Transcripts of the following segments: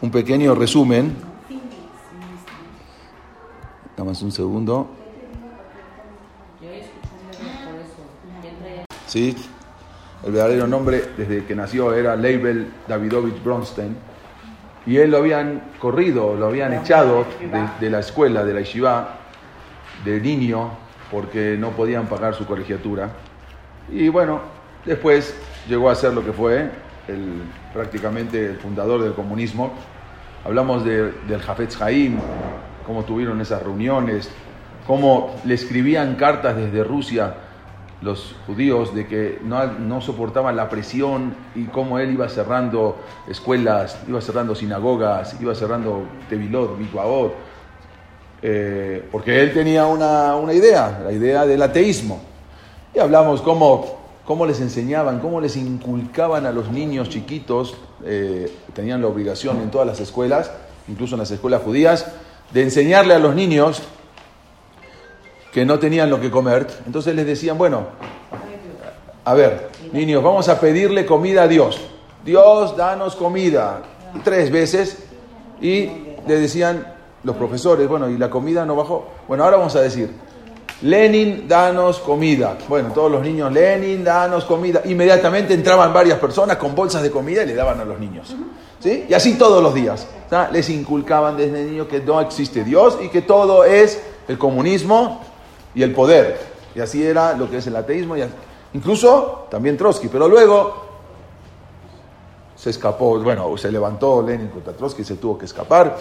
un pequeño resumen. Nada más un segundo. ¿Sí? El verdadero nombre desde que nació era Leibel Davidovich Bronstein. Y él lo habían corrido, lo habían echado de, la escuela, de la yeshiva, de niño, porque no podían pagar su colegiatura. Y bueno, después llegó a ser lo que fue, el, prácticamente el fundador del comunismo. Hablamos de, del Jafetz Haim, cómo tuvieron esas reuniones, cómo le escribían cartas desde Rusia los judíos de que no, no, soportaban la presión y cómo él iba cerrando escuelas, iba cerrando sinagogas, iba cerrando Tevilot, Mikvaot, eh, porque él tenía una, una, idea, la idea del ateísmo. Y hablamos cómo, cómo les enseñaban, cómo les inculcaban a los niños chiquitos, eh, tenían la obligación en todas las escuelas, incluso en las escuelas judías, de enseñarle a los niños que no tenían lo que comer. Entonces les decían, bueno, a ver, niños, vamos a pedirle comida a Dios. Dios, danos comida. Tres veces. Y le decían los profesores, bueno, ¿y la comida no bajó? Bueno, ahora vamos a decir, Lenin, danos comida. Bueno, todos los niños, Lenin, danos comida. Inmediatamente entraban varias personas con bolsas de comida y le daban a los niños. ¿Sí? Y así todos los días. Les inculcaban desde niños que no existe Dios y que todo es el comunismo y el poder. Y así era lo que es el ateísmo. Y incluso también Trotsky. Pero luego se escapó, bueno, se levantó Lenin contra Trotsky, se tuvo que escapar.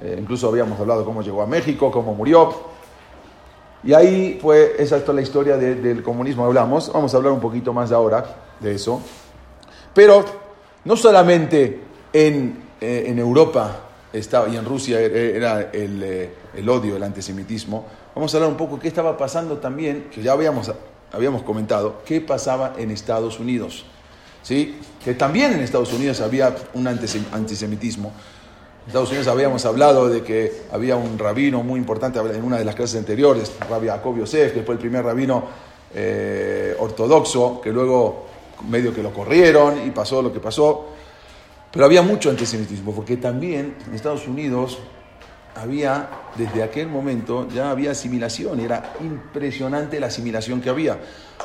Eh, incluso habíamos hablado cómo llegó a México, cómo murió. Y ahí fue, esa es toda la historia de, del comunismo, hablamos. Vamos a hablar un poquito más ahora de eso. Pero no solamente en, eh, en Europa estaba, y en Rusia era el, eh, el odio, el antisemitismo. Vamos a hablar un poco qué estaba pasando también, que ya habíamos, habíamos comentado, qué pasaba en Estados Unidos. ¿Sí? Que también en Estados Unidos había un antisemitismo. En Estados Unidos habíamos hablado de que había un rabino muy importante en una de las clases anteriores, Rabbi Jacob Yosef, que fue el primer rabino eh, ortodoxo, que luego medio que lo corrieron y pasó lo que pasó. Pero había mucho antisemitismo, porque también en Estados Unidos había, desde aquel momento, ya había asimilación, era impresionante la asimilación que había,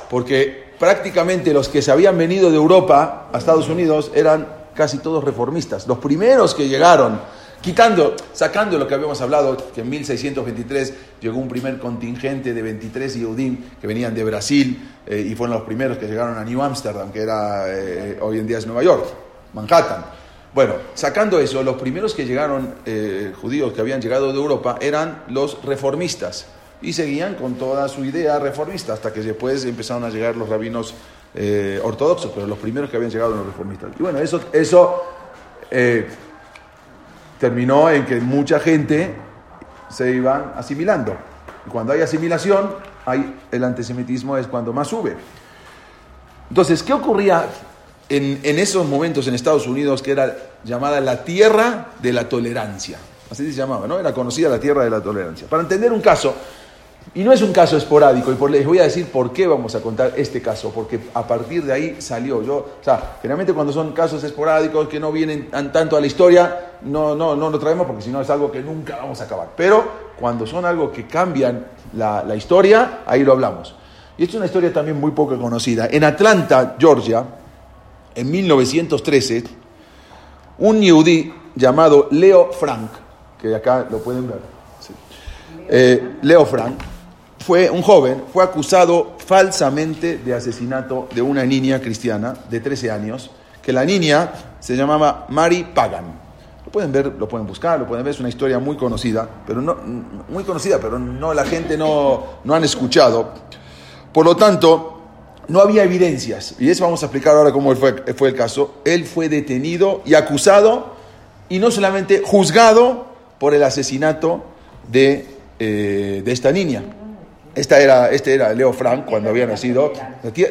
porque prácticamente los que se habían venido de Europa a Estados Unidos eran casi todos reformistas. Los primeros que llegaron, quitando, sacando lo que habíamos hablado, que en 1623 llegó un primer contingente de 23 Yehudim que venían de Brasil eh, y fueron los primeros que llegaron a New Amsterdam, que era eh, hoy en día es Nueva York, Manhattan. Bueno, sacando eso, los primeros que llegaron, eh, judíos que habían llegado de Europa, eran los reformistas y seguían con toda su idea reformista hasta que después empezaron a llegar los rabinos eh, ortodoxos, pero los primeros que habían llegado eran los reformistas. Y bueno, eso, eso eh, terminó en que mucha gente se iban asimilando. Y cuando hay asimilación, el antisemitismo es cuando más sube. Entonces, ¿qué ocurría en, en, esos momentos en Estados Unidos que era llamada la tierra de la tolerancia. Así se llamaba, ¿no? Era conocida la tierra de la tolerancia. Para entender un caso, y no es un caso esporádico, y por, les voy a decir por qué vamos a contar este caso, porque a partir de ahí salió. Yo, o sea, generalmente cuando son casos esporádicos que no vienen tanto a la historia, no, no, no lo traemos porque si no es algo que nunca vamos a acabar. Pero cuando son algo que cambian la, la historia, ahí lo hablamos. Y esta es una historia también muy poco conocida. En Atlanta, Georgia, en 1913, un yudí llamado Leo Frank, que acá lo pueden ver, eh, Leo Frank, fue un joven, fue acusado falsamente de asesinato de una niña cristiana de 13 años, que la niña se llamaba Mary Pagan. Lo pueden ver, lo pueden buscar, lo pueden ver, es una historia muy conocida, pero no, muy conocida, pero no, la gente no, no han escuchado. Por lo tanto, no había evidencias. Y eso vamos a explicar ahora cómo fue, fue el caso. Él fue detenido y acusado y no solamente juzgado por el asesinato de, eh, de esta niña. Esta era, este era Leo Frank cuando había nacido.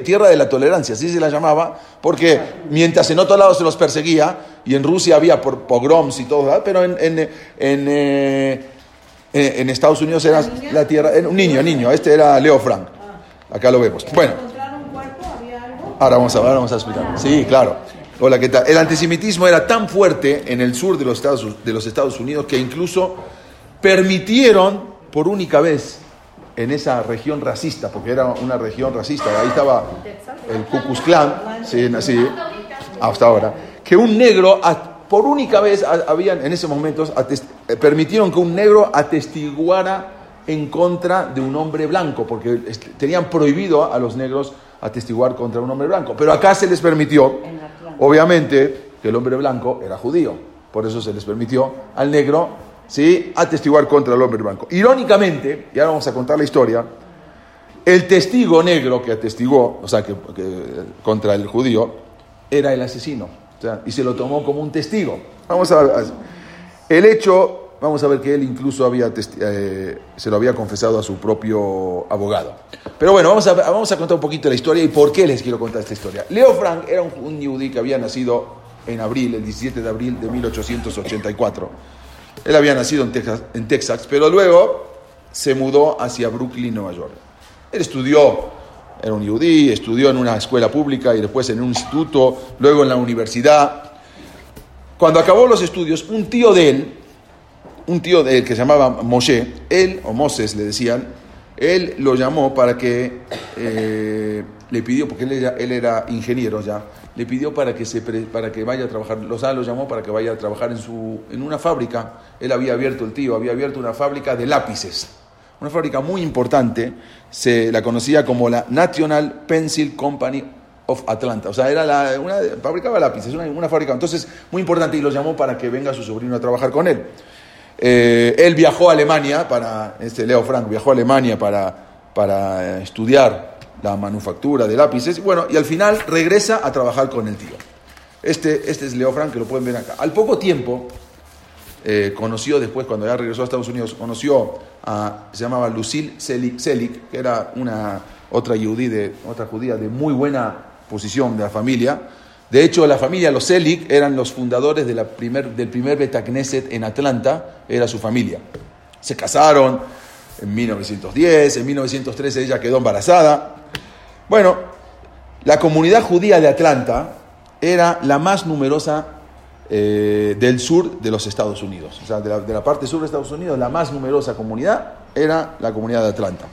Tierra de la tolerancia, así se la llamaba, porque mientras en otro lado se los perseguía, y en Rusia había por pogroms y todo, pero en, en, en, eh, en Estados Unidos era la tierra, un niño, niño, este era Leo Frank. Acá lo vemos. Bueno. Ahora vamos a, ahora vamos a explicar. Sí, claro. Hola, ¿qué tal? El antisemitismo era tan fuerte en el sur de los Estados, de los Estados Unidos que incluso permitieron por única vez en esa región racista, porque era una región racista, ahí estaba el Ku Klan, sí, hasta ahora, que un negro, por única vez, habían en ese momento, eh, permitieron que un negro atestiguara en contra de un hombre blanco, porque tenían prohibido a los negros atestiguar contra un hombre blanco. Pero acá se les permitió, obviamente, que el hombre blanco era judío. Por eso se les permitió al negro ¿sí? atestiguar contra el hombre blanco. Irónicamente, y ahora vamos a contar la historia, el testigo negro que atestiguó, o sea, que, contra el judío, era el asesino. y se lo tomó como un testigo. Vamos a, ver. el hecho vamos a ver que él incluso había eh, se lo había confesado a su propio abogado. Pero bueno, vamos a, vamos a contar un poquito la historia y por qué les quiero contar esta historia. Leo Frank era un, un que había nacido en abril, el 17 de abril de 1884. Él había nacido en Texas, en Texas pero luego se mudó hacia Brooklyn, Nueva York. Él estudió, era un yudí, estudió en una escuela pública y después en un instituto, luego en la universidad. Cuando acabó los estudios, un tío de él, un tío de él que se llamaba Moshe, él, o Moses le decían, él lo llamó para que, eh, le pidió, porque él era, él era, ingeniero ya, le pidió para que, se, para que vaya a trabajar, los lo llamó para que vaya a trabajar en, su, en una fábrica, él había abierto, el tío había abierto una fábrica de lápices, una fábrica muy importante, se la conocía como la National Pencil Company of Atlanta. O sea, era la, una, fabricaba lápices, una, fábrica. Entonces, muy importante, y lo llamó para que venga su sobrino a trabajar con él. Eh, él viajó a Alemania para, este Leo Frank viajó a Alemania para, para estudiar la manufactura de lápices, bueno, y al final regresa a trabajar con el tío. Este, este es Leo Frank, que lo pueden ver acá. Al poco tiempo, eh, conoció después, cuando ya regresó a Estados Unidos, conoció a, se llamaba Lucille Selig, que era una otra, de, otra judía de muy buena posición de la familia, de hecho, la familia, los Selig, eran los fundadores de la primer, del primer Betacneset en Atlanta, era su familia. Se casaron en 1910, en 1913 ella quedó embarazada. Bueno, la comunidad judía de Atlanta era la más numerosa eh, del sur de los Estados Unidos. O sea, de la, parte sur de Estados Unidos, la más numerosa comunidad era la comunidad de Atlanta.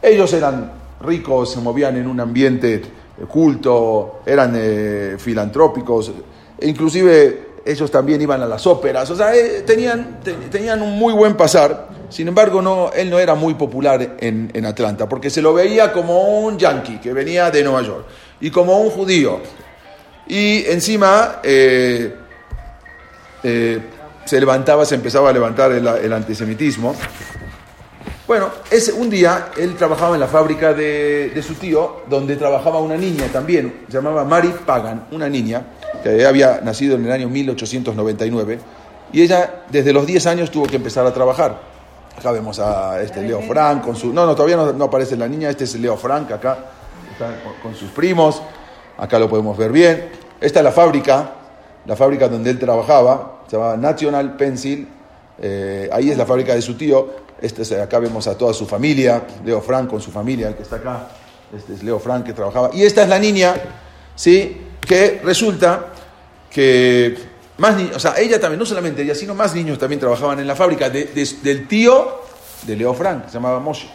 Ellos eran ricos, se movían en un ambiente culto, eran eh, filantrópicos, e inclusive ellos también iban a las óperas, o sea, eh, tenían, tenían un muy buen pasar, sin embargo él no era muy popular en, Atlanta, porque se lo veía como un yankee que venía de Nueva York y como un judío. Y encima eh, se levantaba, se empezaba a levantar el, antisemitismo. Bueno, ese, un día él trabajaba en la fábrica de, su tío, donde trabajaba una niña también, se llamaba Mary Pagan, una niña que había nacido en el año 1899, y ella desde los 10 años tuvo que empezar a trabajar. Acá vemos a este Leo Frank con su... No, no, todavía no, aparece la niña, este es Leo Frank acá, está con, sus primos, acá lo podemos ver bien. Esta es la fábrica, la fábrica donde él trabajaba, se llamaba National Pencil, eh, ahí es la fábrica de su tío, este acá vemos a toda su familia, Leo Frank con su familia, el que está acá. Este es Leo Frank que trabajaba. Y esta es la niña, ¿sí? Que resulta que más o sea, ella también, no solamente ella, sino más niños también trabajaban en la fábrica del tío de Leo Frank, se llamaba Moshe.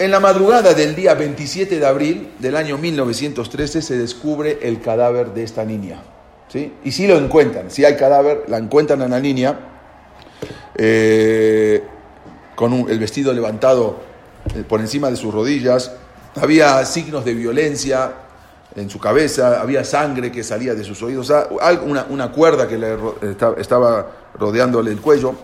En la madrugada del día 27 de abril del año 1913 se descubre el cadáver de esta niña. ¿sí? Y si lo encuentran, si hay cadáver, la encuentran a la niña. Eh, con el vestido levantado eh, por encima de sus rodillas, había signos de violencia en su cabeza, había sangre que salía de sus oídos, una, una cuerda que le estaba rodeándole el cuello.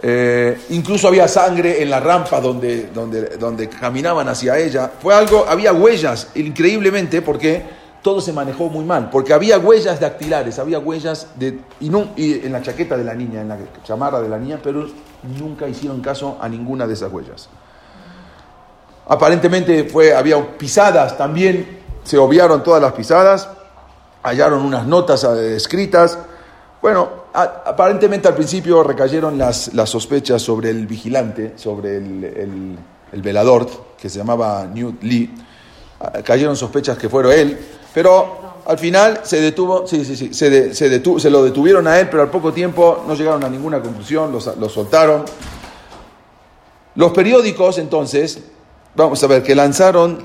Eh, incluso había sangre en la rampa donde, donde, donde caminaban hacia ella. Fue algo, había huellas, increíblemente, porque todo se manejó muy mal, porque había huellas dactilares, había huellas de, y, no, y en la chaqueta de la niña, en la chamarra de la niña, pero nunca hicieron caso a ninguna de esas huellas. Aparentemente fue, había pisadas, también se obviaron todas las pisadas, hallaron unas notas eh, escritas. Bueno, aparentemente al principio recayeron las, las, sospechas sobre el vigilante, sobre el, el, velador, que se llamaba Newt Lee. Ah, cayeron sospechas que fueron él, pero al final se detuvo, sí, sí, sí, se, se, detuvo, se lo detuvieron a él, pero al poco tiempo no llegaron a ninguna conclusión, lo soltaron. Los periódicos, entonces, vamos a ver, que lanzaron,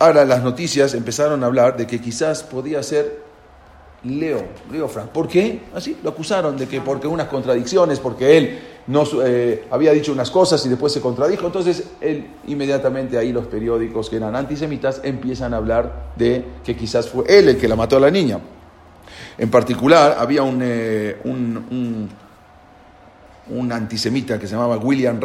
ahora las noticias empezaron a hablar de que quizás podía ser Leo, Leo Frank. ¿Por qué? Así, lo acusaron de que porque unas contradicciones, porque él no eh, había dicho unas cosas y después se contradijo. Entonces, él inmediatamente ahí los periódicos que eran antisemitas empiezan a hablar de que quizás fue él el que la mató a la niña. En particular, había un, eh, un, un, antisemita que se llamaba William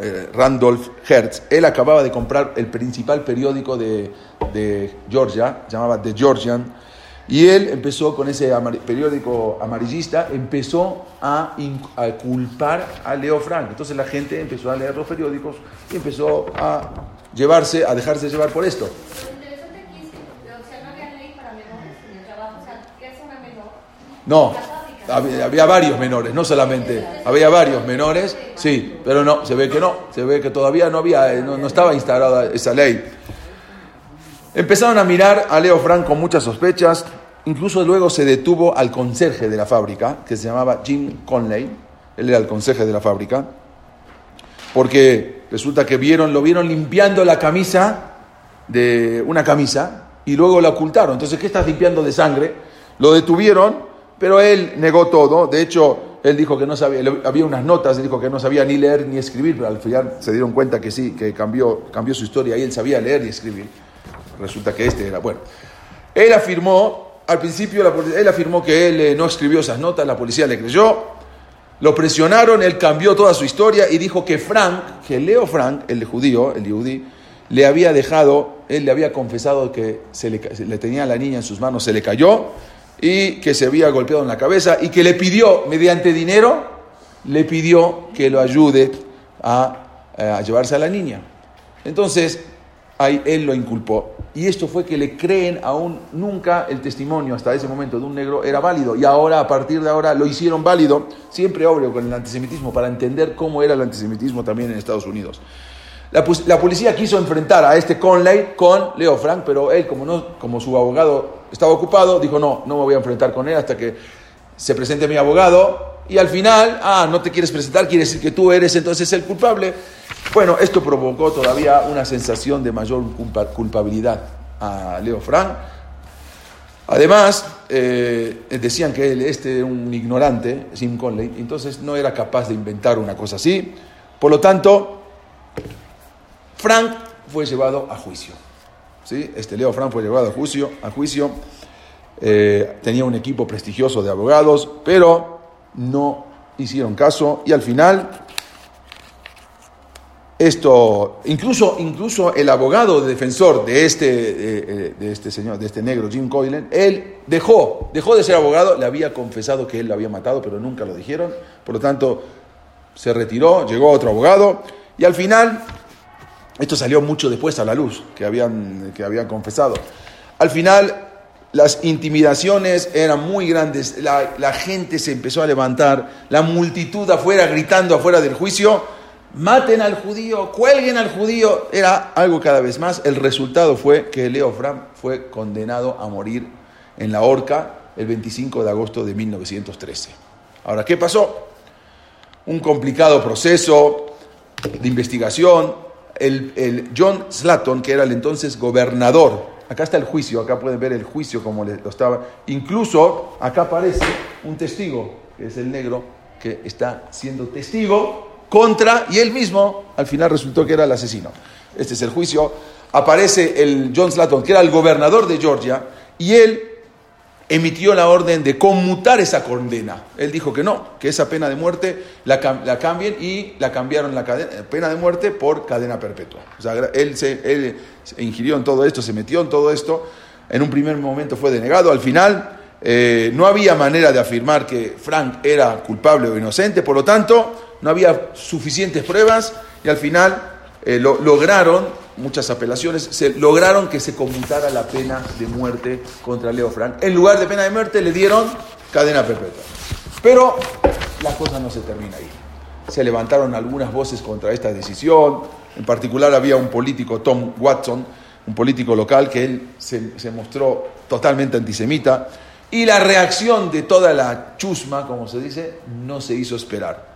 eh, Randolph Hertz. Él acababa de comprar el principal periódico de, de Georgia, se llamaba The Georgian y él empezó con ese periódico amarillista, empezó a, culpar a Leo Frank. Entonces la gente empezó a leer los periódicos y empezó a llevarse, a dejarse llevar por esto. No, había, varios menores, no solamente, había varios menores, sí, pero no, se ve que no, se ve que todavía no había, no, no estaba instalada esa ley. Empezaron a mirar a Leo Frank con muchas sospechas, incluso luego se detuvo al conserje de la fábrica, que se llamaba Jim Conley, él era el conserje de la fábrica, porque resulta que vieron, lo vieron limpiando la camisa de una camisa y luego la ocultaron. Entonces, ¿qué estás limpiando de sangre? Lo detuvieron, pero él negó todo. De hecho, él dijo que no sabía, había unas notas, dijo que no sabía ni leer ni escribir, pero al final se dieron cuenta que sí, que cambió, cambió su historia y él sabía leer y escribir resulta que este era. Bueno, él afirmó, al principio él afirmó que él eh, no escribió esas notas, la policía le creyó, lo presionaron, él cambió toda su historia y dijo que Frank, que Leo Frank, el judío, el yudí, le había dejado, él le había confesado que se le, le tenía a la niña en sus manos, se le cayó y que se había golpeado en la cabeza y que le pidió, mediante dinero, le pidió que lo ayude a, a llevarse a la niña. Entonces, ahí él lo inculpó. Y esto fue que le creen aún nunca el testimonio hasta ese momento de un negro era válido. Y ahora, a partir de ahora, lo hicieron válido, siempre obvio con el antisemitismo, para entender cómo era el antisemitismo también en Estados Unidos. La, la policía quiso enfrentar a este Conley con Leo Frank, pero él, como, no, como su abogado estaba ocupado, dijo, no, no me voy a enfrentar con él hasta que se presente mi abogado. Y al final, ah, no te quieres presentar, quiere decir que tú eres entonces el culpable. Bueno, esto provocó todavía una sensación de mayor culpabilidad a Leo Frank. Además, eh, decían que él, este era un ignorante, Sim Conley, entonces no era capaz de inventar una cosa así. Por lo tanto, Frank fue llevado a juicio. ¿sí? Este Leo Frank fue llevado a juicio. A juicio. Eh, tenía un equipo prestigioso de abogados, pero no hicieron caso y al final esto, incluso, incluso el abogado defensor de este, eh, este señor, de este negro, Jim Coylan, él dejó, dejó de ser abogado, le había confesado que él lo había matado, pero nunca lo dijeron, por lo tanto se retiró, llegó otro abogado, y al final, esto salió mucho después a la luz, que habían, que habían confesado. Al final, las intimidaciones eran muy grandes, la, la gente se empezó a levantar, la multitud afuera gritando afuera del juicio, maten al judío, cuelguen al judío, era algo cada vez más. El resultado fue que Leo Fram fue condenado a morir en la horca el 25 de agosto de 1913. Ahora, ¿qué pasó? Un complicado proceso de investigación. El, John Slatton, que era el entonces gobernador, acá está el juicio, acá pueden ver el juicio como lo estaba. Incluso acá aparece un testigo, que es el negro, que está siendo testigo contra, y él mismo al final resultó que era el asesino. Este es el juicio. Aparece el John Slatton, que era el gobernador de Georgia, y él emitió la orden de conmutar esa condena. Él dijo que no, que esa pena de muerte la, cambien y la cambiaron la pena de muerte por cadena perpetua. O sea, él se, él se ingirió en todo esto, se metió en todo esto. En un primer momento fue denegado, al final eh, no había manera de afirmar que Frank era culpable o inocente, por lo tanto, no había suficientes pruebas y al final eh, lo, lograron, muchas apelaciones, se, lograron que se conmutara la pena de muerte contra Leo Frank. En lugar de pena de muerte le dieron cadena perpetua. Pero la cosa no se termina ahí. Se levantaron algunas voces contra esta decisión. En particular había un político, Tom Watson, un político local que él se, se mostró totalmente antisemita. Y la reacción de toda la chusma, como se dice, no se hizo esperar.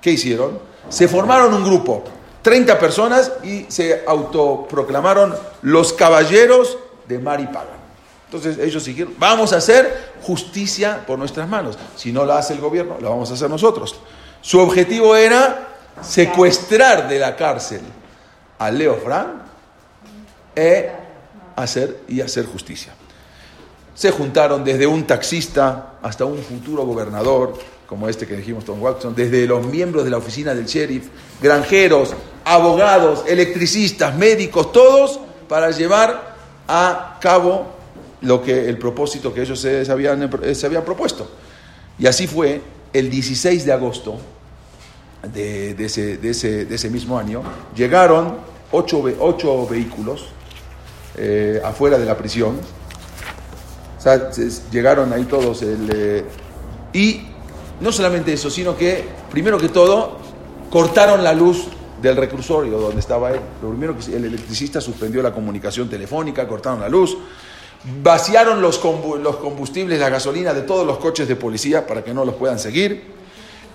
¿Qué hicieron? Se formaron un grupo, 30 personas, y se autoproclamaron los caballeros de Maripaga. Entonces ellos dijeron, vamos a hacer justicia por nuestras manos. Si no la hace el gobierno, la vamos a hacer nosotros. Su objetivo era secuestrar de la cárcel a Leo Frank e hacer, y hacer justicia. Se juntaron desde un taxista hasta un futuro gobernador, como este que dijimos Tom Watson, desde los miembros de la oficina del sheriff, granjeros, abogados, electricistas, médicos, todos para llevar a cabo lo que el propósito que ellos se, habían, se habían propuesto. Y así fue el 16 de agosto de, ese, de, ese, de ese, mismo año, llegaron ocho, ocho vehículos eh, afuera de la prisión. Llegaron ahí todos. El, eh, y no solamente eso, sino que, primero que todo, cortaron la luz del reclusorio donde estaba él. Lo primero que el electricista suspendió la comunicación telefónica, cortaron la luz, vaciaron los combustibles, la gasolina de todos los coches de policía para que no los puedan seguir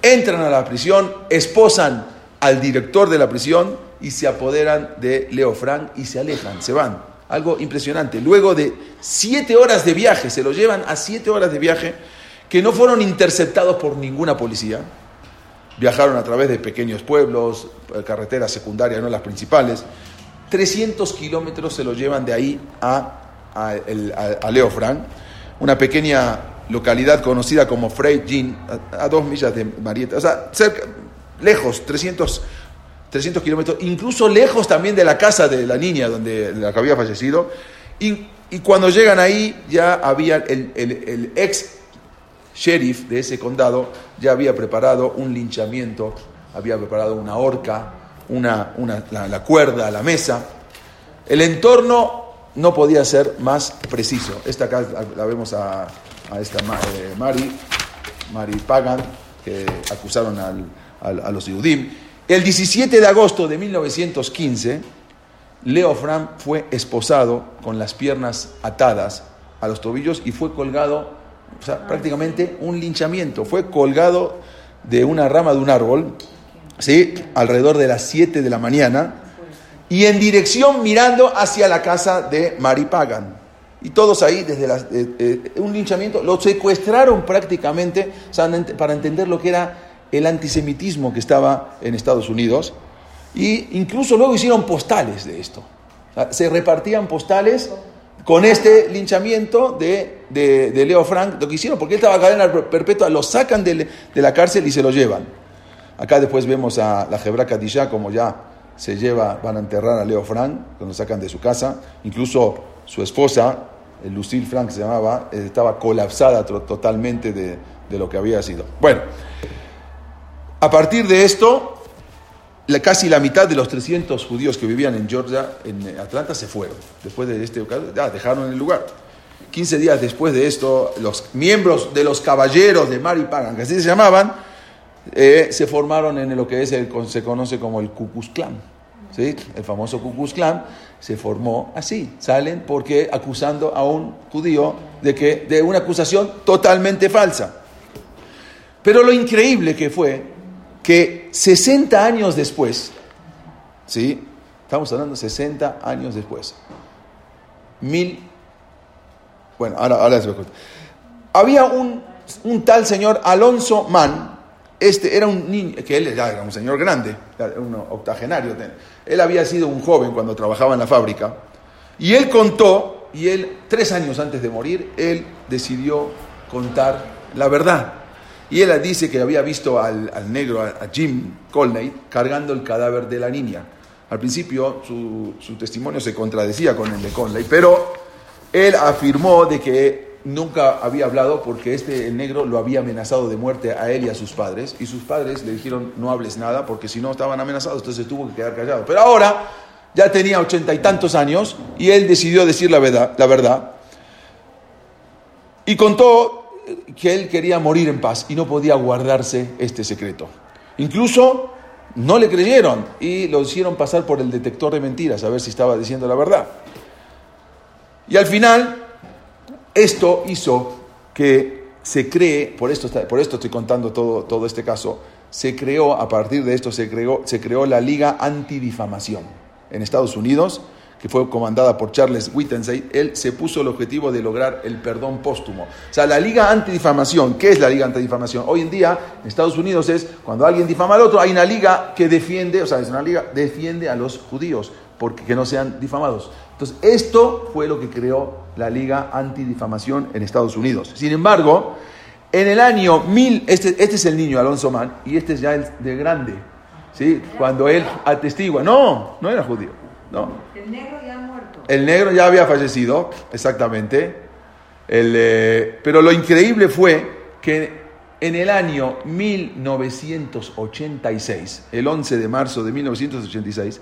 entran a la prisión, esposan al director de la prisión y se apoderan de Leo Frank y se alejan, se van. Algo impresionante. Luego de siete horas de viaje, se lo llevan a siete horas de viaje que no fueron interceptados por ninguna policía. Viajaron a través de pequeños pueblos, eh, carreteras secundarias, no las principales. 300 kilómetros se lo llevan de ahí a, a Leo Frank, una pequeña localidad conocida como Freijin, a, a, dos millas de Marietta, o sea, cerca, lejos, 300, 300 kilómetros, incluso lejos también de la casa de la niña donde la que había fallecido. Y, y cuando llegan ahí, ya había el, el, ex sheriff de ese condado, ya había preparado un linchamiento, había preparado una horca, una, una, la, la cuerda, la mesa. El entorno no podía ser más preciso. Esta acá la vemos a, a esta eh, Mari, Mari Pagan, que acusaron al, al, a los Yudim. El 17 de agosto de 1915, Leo Fram fue esposado con las piernas atadas a los tobillos y fue colgado, o sea, prácticamente un linchamiento. Fue colgado de una rama de un árbol, ¿sí? alrededor de las 7 de la mañana, y en dirección mirando hacia la casa de Mari Pagan. Y todos ahí, desde eh, eh, un linchamiento, lo secuestraron prácticamente para entender lo que era el antisemitismo que estaba en Estados Unidos. Y incluso luego hicieron postales de esto. se repartían postales con este linchamiento de, de, Leo Frank, lo que hicieron, porque él estaba en cadena perpetua, lo sacan de, de, la cárcel y se lo llevan. Acá después vemos a la Jebra Kadisha como ya se lleva, van a enterrar a Leo Frank, cuando lo sacan de su casa. Incluso su esposa, Lucille Frank se llamaba, eh, estaba colapsada totalmente de, lo que había sido. Bueno, a partir de esto, casi la mitad de los 300 judíos que vivían en Georgia, en Atlanta, se fueron. Después de este ya dejaron el lugar. 15 días después de esto, los miembros de los caballeros de Mari Pagan, que así se llamaban, eh, se formaron en lo que es el, se conoce como el Ku Klux Klan. ¿sí? El famoso Ku Klux Klan se formó así. Salen porque acusando a un judío de, que, de una acusación totalmente falsa. Pero lo increíble que fue que 60 años después, ¿sí? Estamos hablando 60 años después. Mil. Bueno, ahora, ahora les Había un, un tal señor Alonso Mann, este era un niño, que él era un señor grande, un octogenario. Él había sido un joven cuando trabajaba en la fábrica. Y él contó, y él, tres años antes de morir, él decidió contar la verdad. Y él dice que había visto al, negro, a, Jim Colney, cargando el cadáver de la niña. Al principio su, su testimonio se contradecía con el de Conley, pero él afirmó de que nunca había hablado porque este el negro lo había amenazado de muerte a él y a sus padres y sus padres le dijeron no hables nada porque si no estaban amenazados entonces tuvo que quedar callado pero ahora ya tenía ochenta y tantos años y él decidió decir la verdad la verdad y contó que él quería morir en paz y no podía guardarse este secreto. Incluso no le creyeron y lo hicieron pasar por el detector de mentiras a ver si estaba diciendo la verdad. Y al final, esto hizo que se cree, por esto, por esto estoy contando todo, todo este caso, se creó, a partir de esto se creó, se creó la Liga Antidifamación en Estados Unidos, que fue comandada por Charles Wittensey, él se puso el objetivo de lograr el perdón póstumo. O sea, la Liga Antidifamación, ¿qué es la Liga Antidifamación? Hoy en día, en Estados Unidos es cuando alguien difama al otro, hay una liga que defiende, o sea, es una liga, defiende a los judíos, porque que no sean difamados. Entonces, esto fue lo que creó la Liga Antidifamación en Estados Unidos. Sin embargo, en el año 1000, este, este es el niño Alonso Mann, y este es ya el de grande, ¿sí? Cuando él atestigua, no, no era judío, no. El negro ya ha muerto. El negro ya había fallecido, exactamente. El, eh, pero lo increíble fue que en el año 1986, el 11 de marzo de 1986,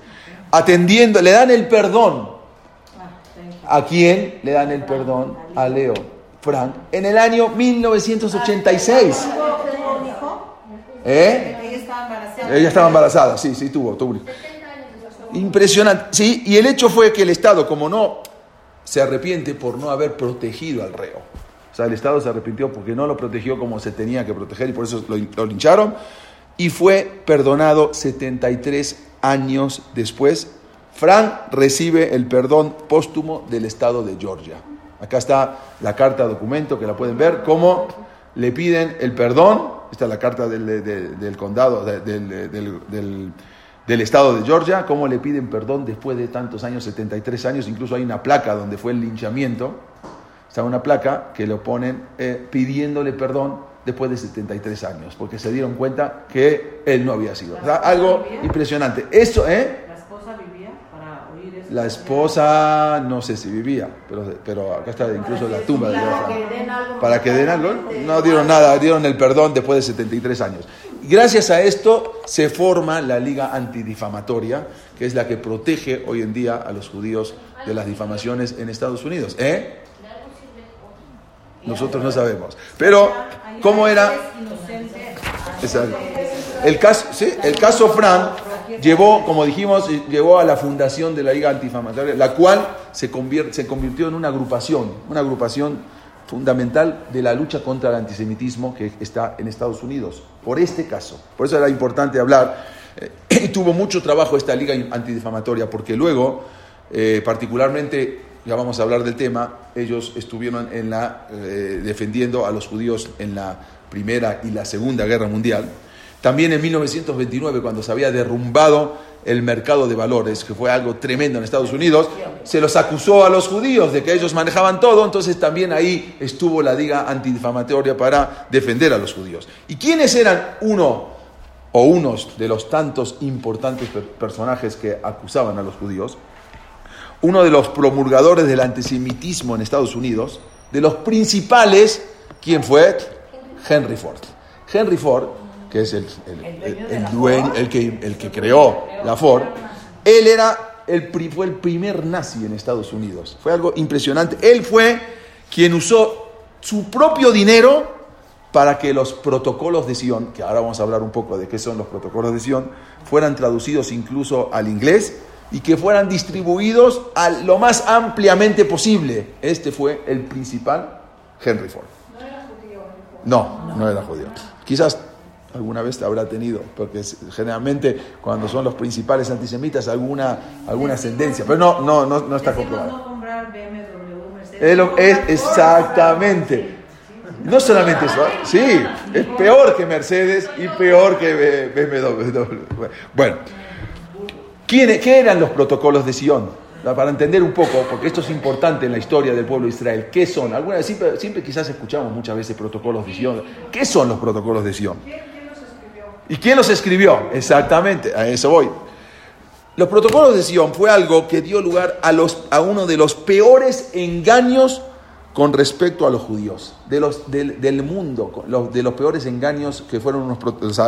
atendiendo, le dan el perdón. ¿A quién le dan el perdón? A Leo Frank. En el año 1986. ¿Tuvo un hijo? ¿Eh? Ella estaba embarazada. Sí, sí, tuvo, tuvo. Impresionante. Sí, y el hecho fue que el Estado, como no se arrepiente por no haber protegido al reo. O sea, el Estado se arrepintió porque no lo protegió como se tenía que proteger y por eso lo, lincharon. Y fue perdonado 73 años después. Frank recibe el perdón póstumo del Estado de Georgia. Acá está la carta documento que la pueden ver, cómo le piden el perdón. Esta es la carta del, del- del condado, de- del, del- del- estado de Georgia, cómo le piden perdón después de tantos años, 73 años. Incluso hay una placa donde fue el linchamiento. Está una placa que lo ponen eh, pidiéndole perdón después de 73 años, porque se dieron cuenta que él no había sido. O sea, algo impresionante. Eso, ¿eh? La esposa vivía para oír eso. La esposa, no sé si vivía, pero, pero acá está incluso la tumba de Leo Para Frank. que den algo. Para que den algo, no dieron nada, dieron el perdón después de 73 años. Gracias a esto se forma la Liga Antidifamatoria, que es la que protege hoy en día a los judíos de las difamaciones en Estados Unidos. ¿Eh? Nosotros no sabemos. Pero, ¿cómo era? El caso, sí, el caso Fran llevó, como dijimos, llevó a la fundación de la Liga Antifamatoria, la cual se, se convirtió en una agrupación, una agrupación fundamental de la lucha contra el antisemitismo que está en Estados Unidos, por este caso. Por eso era importante hablar. eh, tuvo mucho trabajo esta Liga Antidifamatoria, porque luego, eh, particularmente, ya vamos a hablar del tema, ellos estuvieron en la, eh, defendiendo a los judíos en la Primera y la Segunda Guerra Mundial. También en 1929, cuando se había derrumbado el mercado de valores, que fue algo tremendo en Estados Unidos, se los acusó a los judíos de que ellos manejaban todo, entonces también ahí estuvo la diga antidifamatoria para defender a los judíos. ¿Y quiénes eran uno o unos de los tantos importantes per- personajes que acusaban a los judíos? Uno de los promulgadores del antisemitismo en Estados Unidos, de los principales, ¿quién fue? Henry Ford. Henry Ford, que es el, el- el- el dueño, el que, el que creó la Ford, él era el, fue el primer nazi en Estados Unidos. Fue algo impresionante. Él fue quien usó su propio dinero para que los protocolos de Sion, que ahora vamos a hablar un poco de qué son los protocolos de Sion, fueran traducidos incluso al inglés y que fueran distribuidos a lo más ampliamente posible. Este fue el principal Henry Ford. No, no era judío. Quizás alguna vez habrá tenido, porque generalmente cuando son los principales antisemitas alguna, alguna ascendencia, pero no, no, no, no está comprobado. Es, es exactamente. No solamente eso, ¿eh? sí, es peor que Mercedes y peor que BMW. Bueno, ¿quién- ¿qué eran los protocolos de Sion? Para entender un poco, porque esto es importante en la historia del pueblo de Israel. ¿Qué son? Alguna vez, siempre, siempre quizás escuchamos muchas veces protocolos de Sion. ¿Qué son los protocolos de Sion? ¿Y quién los escribió? Exactamente, a eso voy. Los protocolos de Sion fue algo que dio lugar a, los, a uno de los peores engaños con respecto a los judíos, de los, del, del mundo, los- de los peores engaños que fueron unos...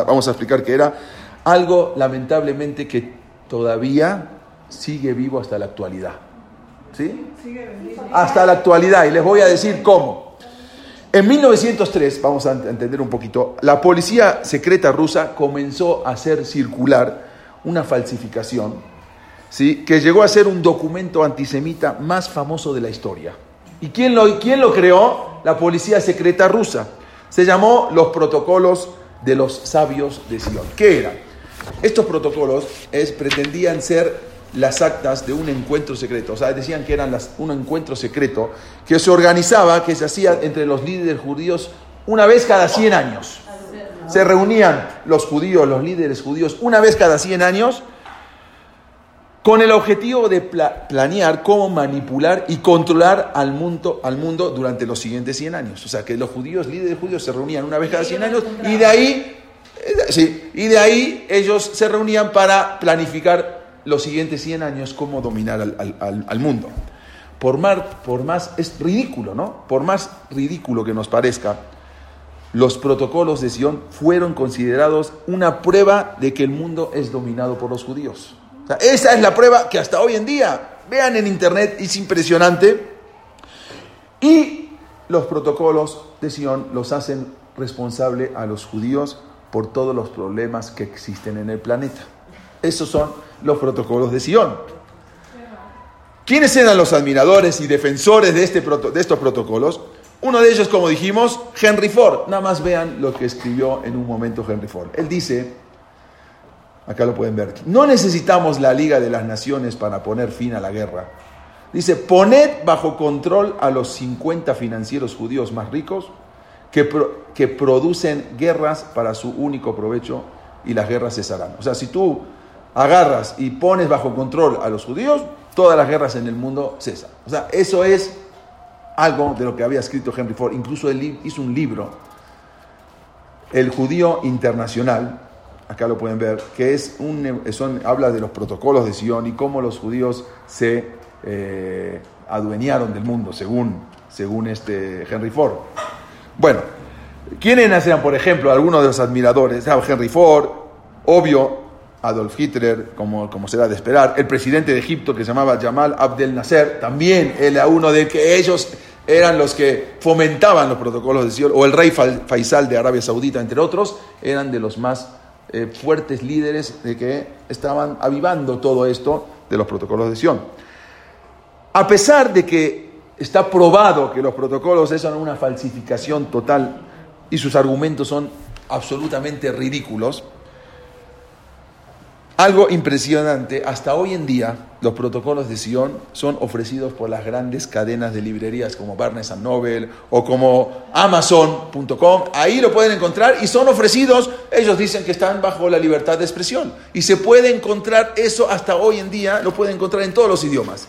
vamos a explicar que era algo lamentablemente que todavía sigue vivo hasta la actualidad. ¿Sí? Hasta la actualidad, y les voy a decir cómo. En 1903, vamos a ent- entender un poquito, la policía secreta rusa comenzó a hacer circular una falsificación ¿sí? que llegó a ser un documento antisemita más famoso de la historia. ¿Y quién lo, quién lo creó? La policía secreta rusa. Se llamó los protocolos de los sabios de Sion. ¿Qué eran? Estos protocolos es, pretendían ser las actas de un encuentro secreto. O sea, decían que eran las, un encuentro secreto que se organizaba, que se hacía entre los líderes judíos una vez cada 100 años. Se reunían los judíos, los líderes judíos, una vez cada 100 años con el objetivo de planear cómo manipular y controlar al mundo, al mundo durante los siguientes 100 años. O sea, que los judíos, líderes judíos, se reunían una vez cada 100 años y de ahí, eh, sí, y de ahí ellos se reunían para planificar los siguientes 100 años cómo dominar al, mundo. Por más, por más, es ridículo, ¿no? Por más ridículo que nos parezca, los protocolos de Sion fueron considerados una prueba de que el mundo es dominado por los judíos esa es la prueba que hasta hoy en día, vean en internet, es impresionante. Y los protocolos de Sion los hacen responsable a los judíos por todos los problemas que existen en el planeta. Esos son los protocolos de Sion. ¿Quiénes eran los admiradores y defensores de, este, de estos protocolos? Uno de ellos, como dijimos, Henry Ford. Nada más vean lo que escribió en un momento Henry Ford. Él dice, Acá lo pueden ver. No necesitamos la Liga de las Naciones para poner fin a la guerra. Dice, poned bajo control a los 50 financieros judíos más ricos que, que producen guerras para su único provecho y las guerras cesarán. O sea, si tú agarras y pones bajo control a los judíos, todas las guerras en el mundo cesan. O sea, eso es algo de lo que había escrito Henry Ford. Incluso él hizo un libro, El judío internacional, acá lo pueden ver, que es un, son, habla de los protocolos de Sion y cómo los judíos se eh, adueñaron del mundo, según, según este Henry Ford. Bueno, ¿quiénes eran, por ejemplo, algunos de los admiradores? Henry Ford, obvio, Adolf Hitler, como, como será de esperar, el presidente de Egipto que se llamaba Jamal Abdel Nasser, también era uno de que ellos eran los que fomentaban los protocolos de Sion, o el rey Faisal de Arabia Saudita, entre otros, eran de los más eh, fuertes líderes de que estaban avivando todo esto de los protocolos de Sion. A pesar de que está probado que los protocolos son una falsificación total y sus argumentos son absolutamente ridículos, algo impresionante, hasta hoy en día los protocolos de Sion son ofrecidos por las grandes cadenas de librerías como Barnes Noble o como Amazon.com. Ahí lo pueden encontrar y son ofrecidos, ellos dicen que están bajo la libertad de expresión. Y se puede encontrar eso hasta hoy en día, lo pueden encontrar en todos los idiomas.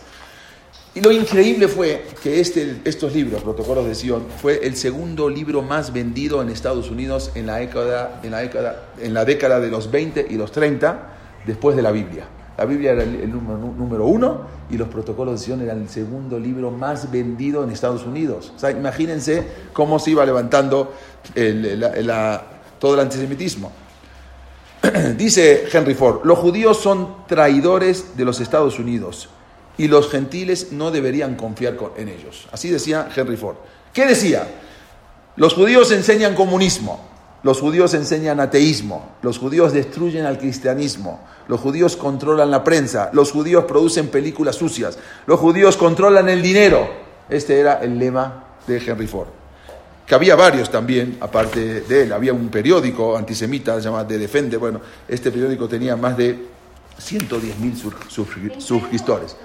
Y lo increíble fue que este, estos libros, Protocolos de Sion, fue el segundo libro más vendido en Estados Unidos en la década, en la década, en la década de los 20 y los 30 después de la Biblia. La Biblia era el, número, uno y los protocolos de Sion eran el segundo libro más vendido en Estados Unidos. O sea, imagínense cómo se iba levantando todo el antisemitismo. Dice Henry Ford, los judíos son traidores de los Estados Unidos y los gentiles no deberían confiar en ellos. Así decía Henry Ford. ¿Qué decía? Los judíos enseñan comunismo, los judíos enseñan ateísmo, los judíos destruyen al cristianismo, los judíos controlan la prensa, los judíos producen películas sucias, los judíos controlan el dinero. Este era el lema de Henry Ford. Que había varios también, aparte de él. Había un periódico antisemita llamado The Defender. Bueno, este periódico tenía más de 110 mil suscriptores.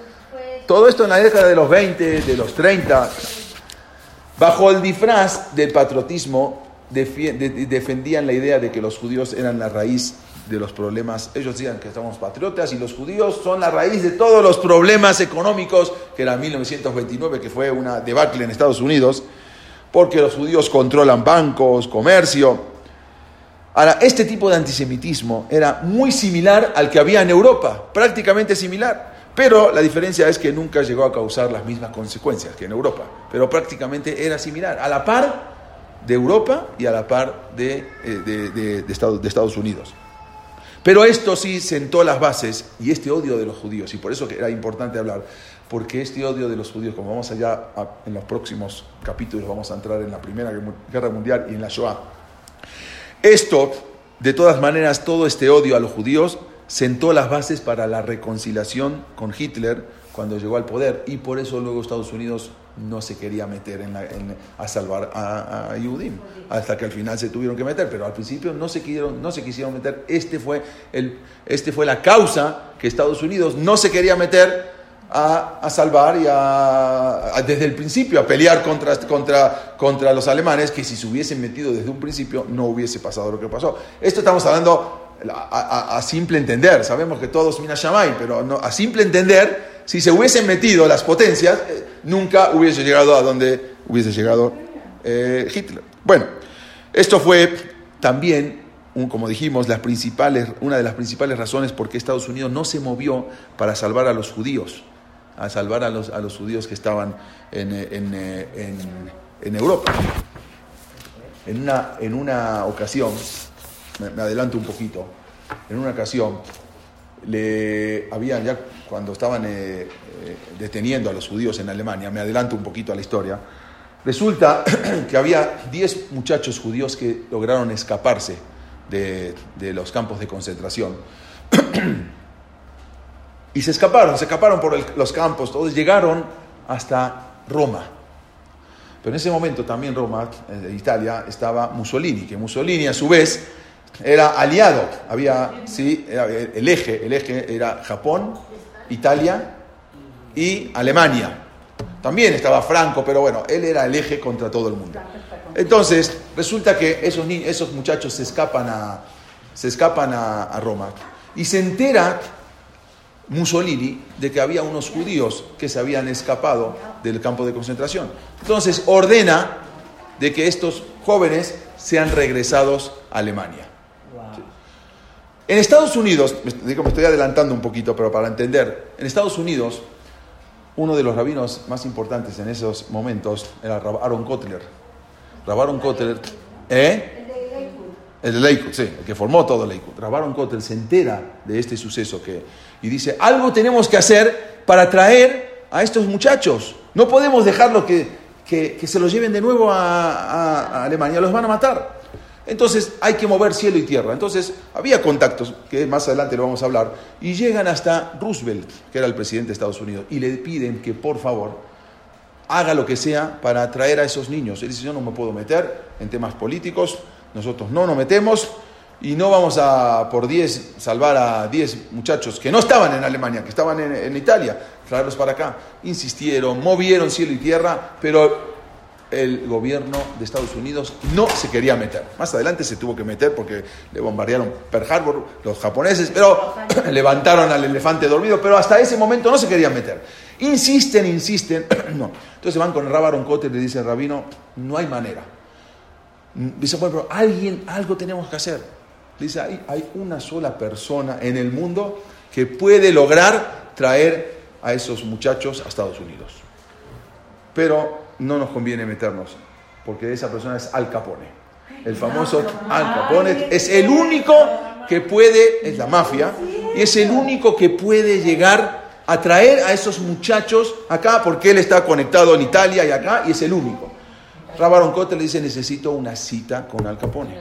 Todo esto en la década de los 20, de los 30, bajo el disfraz del patriotismo defendían la idea de que los judíos eran la raíz de los problemas. Ellos decían que estamos patriotas y los judíos son la raíz de todos los problemas económicos, que era 1929, que fue una debacle en Estados Unidos, porque los judíos controlan bancos, comercio. Ahora, este tipo de antisemitismo era muy similar al que había en Europa, prácticamente similar. Pero la diferencia es que nunca llegó a causar las mismas consecuencias que en Europa. Pero prácticamente era similar. A la par de Europa y a la par de, eh, de, Estados, Unidos. Pero esto sí sentó las bases y este odio de los judíos, y por eso era importante hablar, porque este odio de los judíos, como vamos allá en los próximos capítulos, vamos a entrar en la Primera Guerra Mundial y en la Shoah, esto, de todas maneras, todo este odio a los judíos sentó las bases para la reconciliación con Hitler cuando llegó al poder y por eso luego Estados Unidos no se quería meter en a salvar a, a Yehudim, hasta que al final se tuvieron que meter, pero al principio no se quisieron, no se quisieron meter. Este fue, el, este fue la causa que Estados Unidos no se quería meter a, salvar y a, desde el principio a pelear contra, contra, contra los alemanes, que si se hubiesen metido desde un principio no hubiese pasado lo que pasó. Esto estamos hablando a, simple entender, sabemos que todos mina Shamay, pero a simple entender, si se hubiesen metido las potencias, eh, nunca hubiese llegado a donde hubiese llegado eh, Hitler. Bueno, esto fue también, como dijimos, las principales, una de las principales razones por qué Estados Unidos no se movió para salvar a los judíos, a salvar a los, a los judíos que estaban en, en, en- Europa. En una, en una ocasión, me, me adelanto un poquito, en una ocasión, le habían ya cuando estaban eh, eh, deteniendo a los judíos en Alemania, me adelanto un poquito a la historia, resulta que había 10 muchachos judíos que lograron escaparse de, de los campos de concentración. y se escaparon, se escaparon por el- los campos, todos llegaron hasta Roma. Pero en ese momento también Roma, eh, Italia, estaba Mussolini, que Mussolini a su vez era aliado. Había, sí, era el eje, el eje era Japón, Italia y Alemania. También estaba Franco, pero bueno, él era el eje contra todo el mundo. Entonces, resulta que esos, esos muchachos se escapan a, se escapan a, a Roma y se entera Mussolini de que había unos judíos que se habían escapado del campo de concentración. Entonces ordena de que estos jóvenes sean regresados a Alemania. En Estados Unidos, me- estoy adelantando un poquito, pero para entender, en Estados Unidos, uno de los rabinos más importantes en esos momentos era Aaron Kotler. Rab Aaron Kotler, ¿eh? El de sí, el que formó todo Lakewood. Rab Aaron Kotler se entera de este suceso que, y dice, algo tenemos que hacer para traer a estos muchachos. No podemos dejarlo que, que, que se los lleven de nuevo a, a- Alemania, los van a matar. Entonces hay que mover cielo y tierra. Entonces había contactos, que más adelante lo vamos a hablar, y llegan hasta Roosevelt, que era el presidente de Estados Unidos, y le piden que por favor haga lo que sea para traer a esos niños. Él dice, yo no me puedo meter en temas políticos, nosotros no nos metemos y no vamos a por 10 salvar a 10 muchachos que no estaban en Alemania, que estaban en, en Italia, traerlos para acá. Insistieron, movieron cielo y tierra, pero el gobierno de Estados Unidos no se quería meter. Más adelante se tuvo que meter porque le bombardearon Pearl Harbor los japoneses, pero levantaron al elefante dormido, pero hasta ese momento no se querían meter. Insisten, insisten, no. Entonces van con el Rabaron Cotter y le dice, Rabino, no hay manera. Dice, bueno, pero alguien, algo tenemos que hacer. Dice, hay, hay una sola persona en el mundo que puede lograr traer a esos muchachos a Estados Unidos. Pero no nos conviene meternos, porque esa persona es Al Capone. El famoso Al Capone es el único que puede, es la mafia, y es el único que puede llegar a traer a esos muchachos acá, porque él está conectado en Italia y acá, y es el único. Rabaron Cotter le dice, necesito una cita con Al Capone.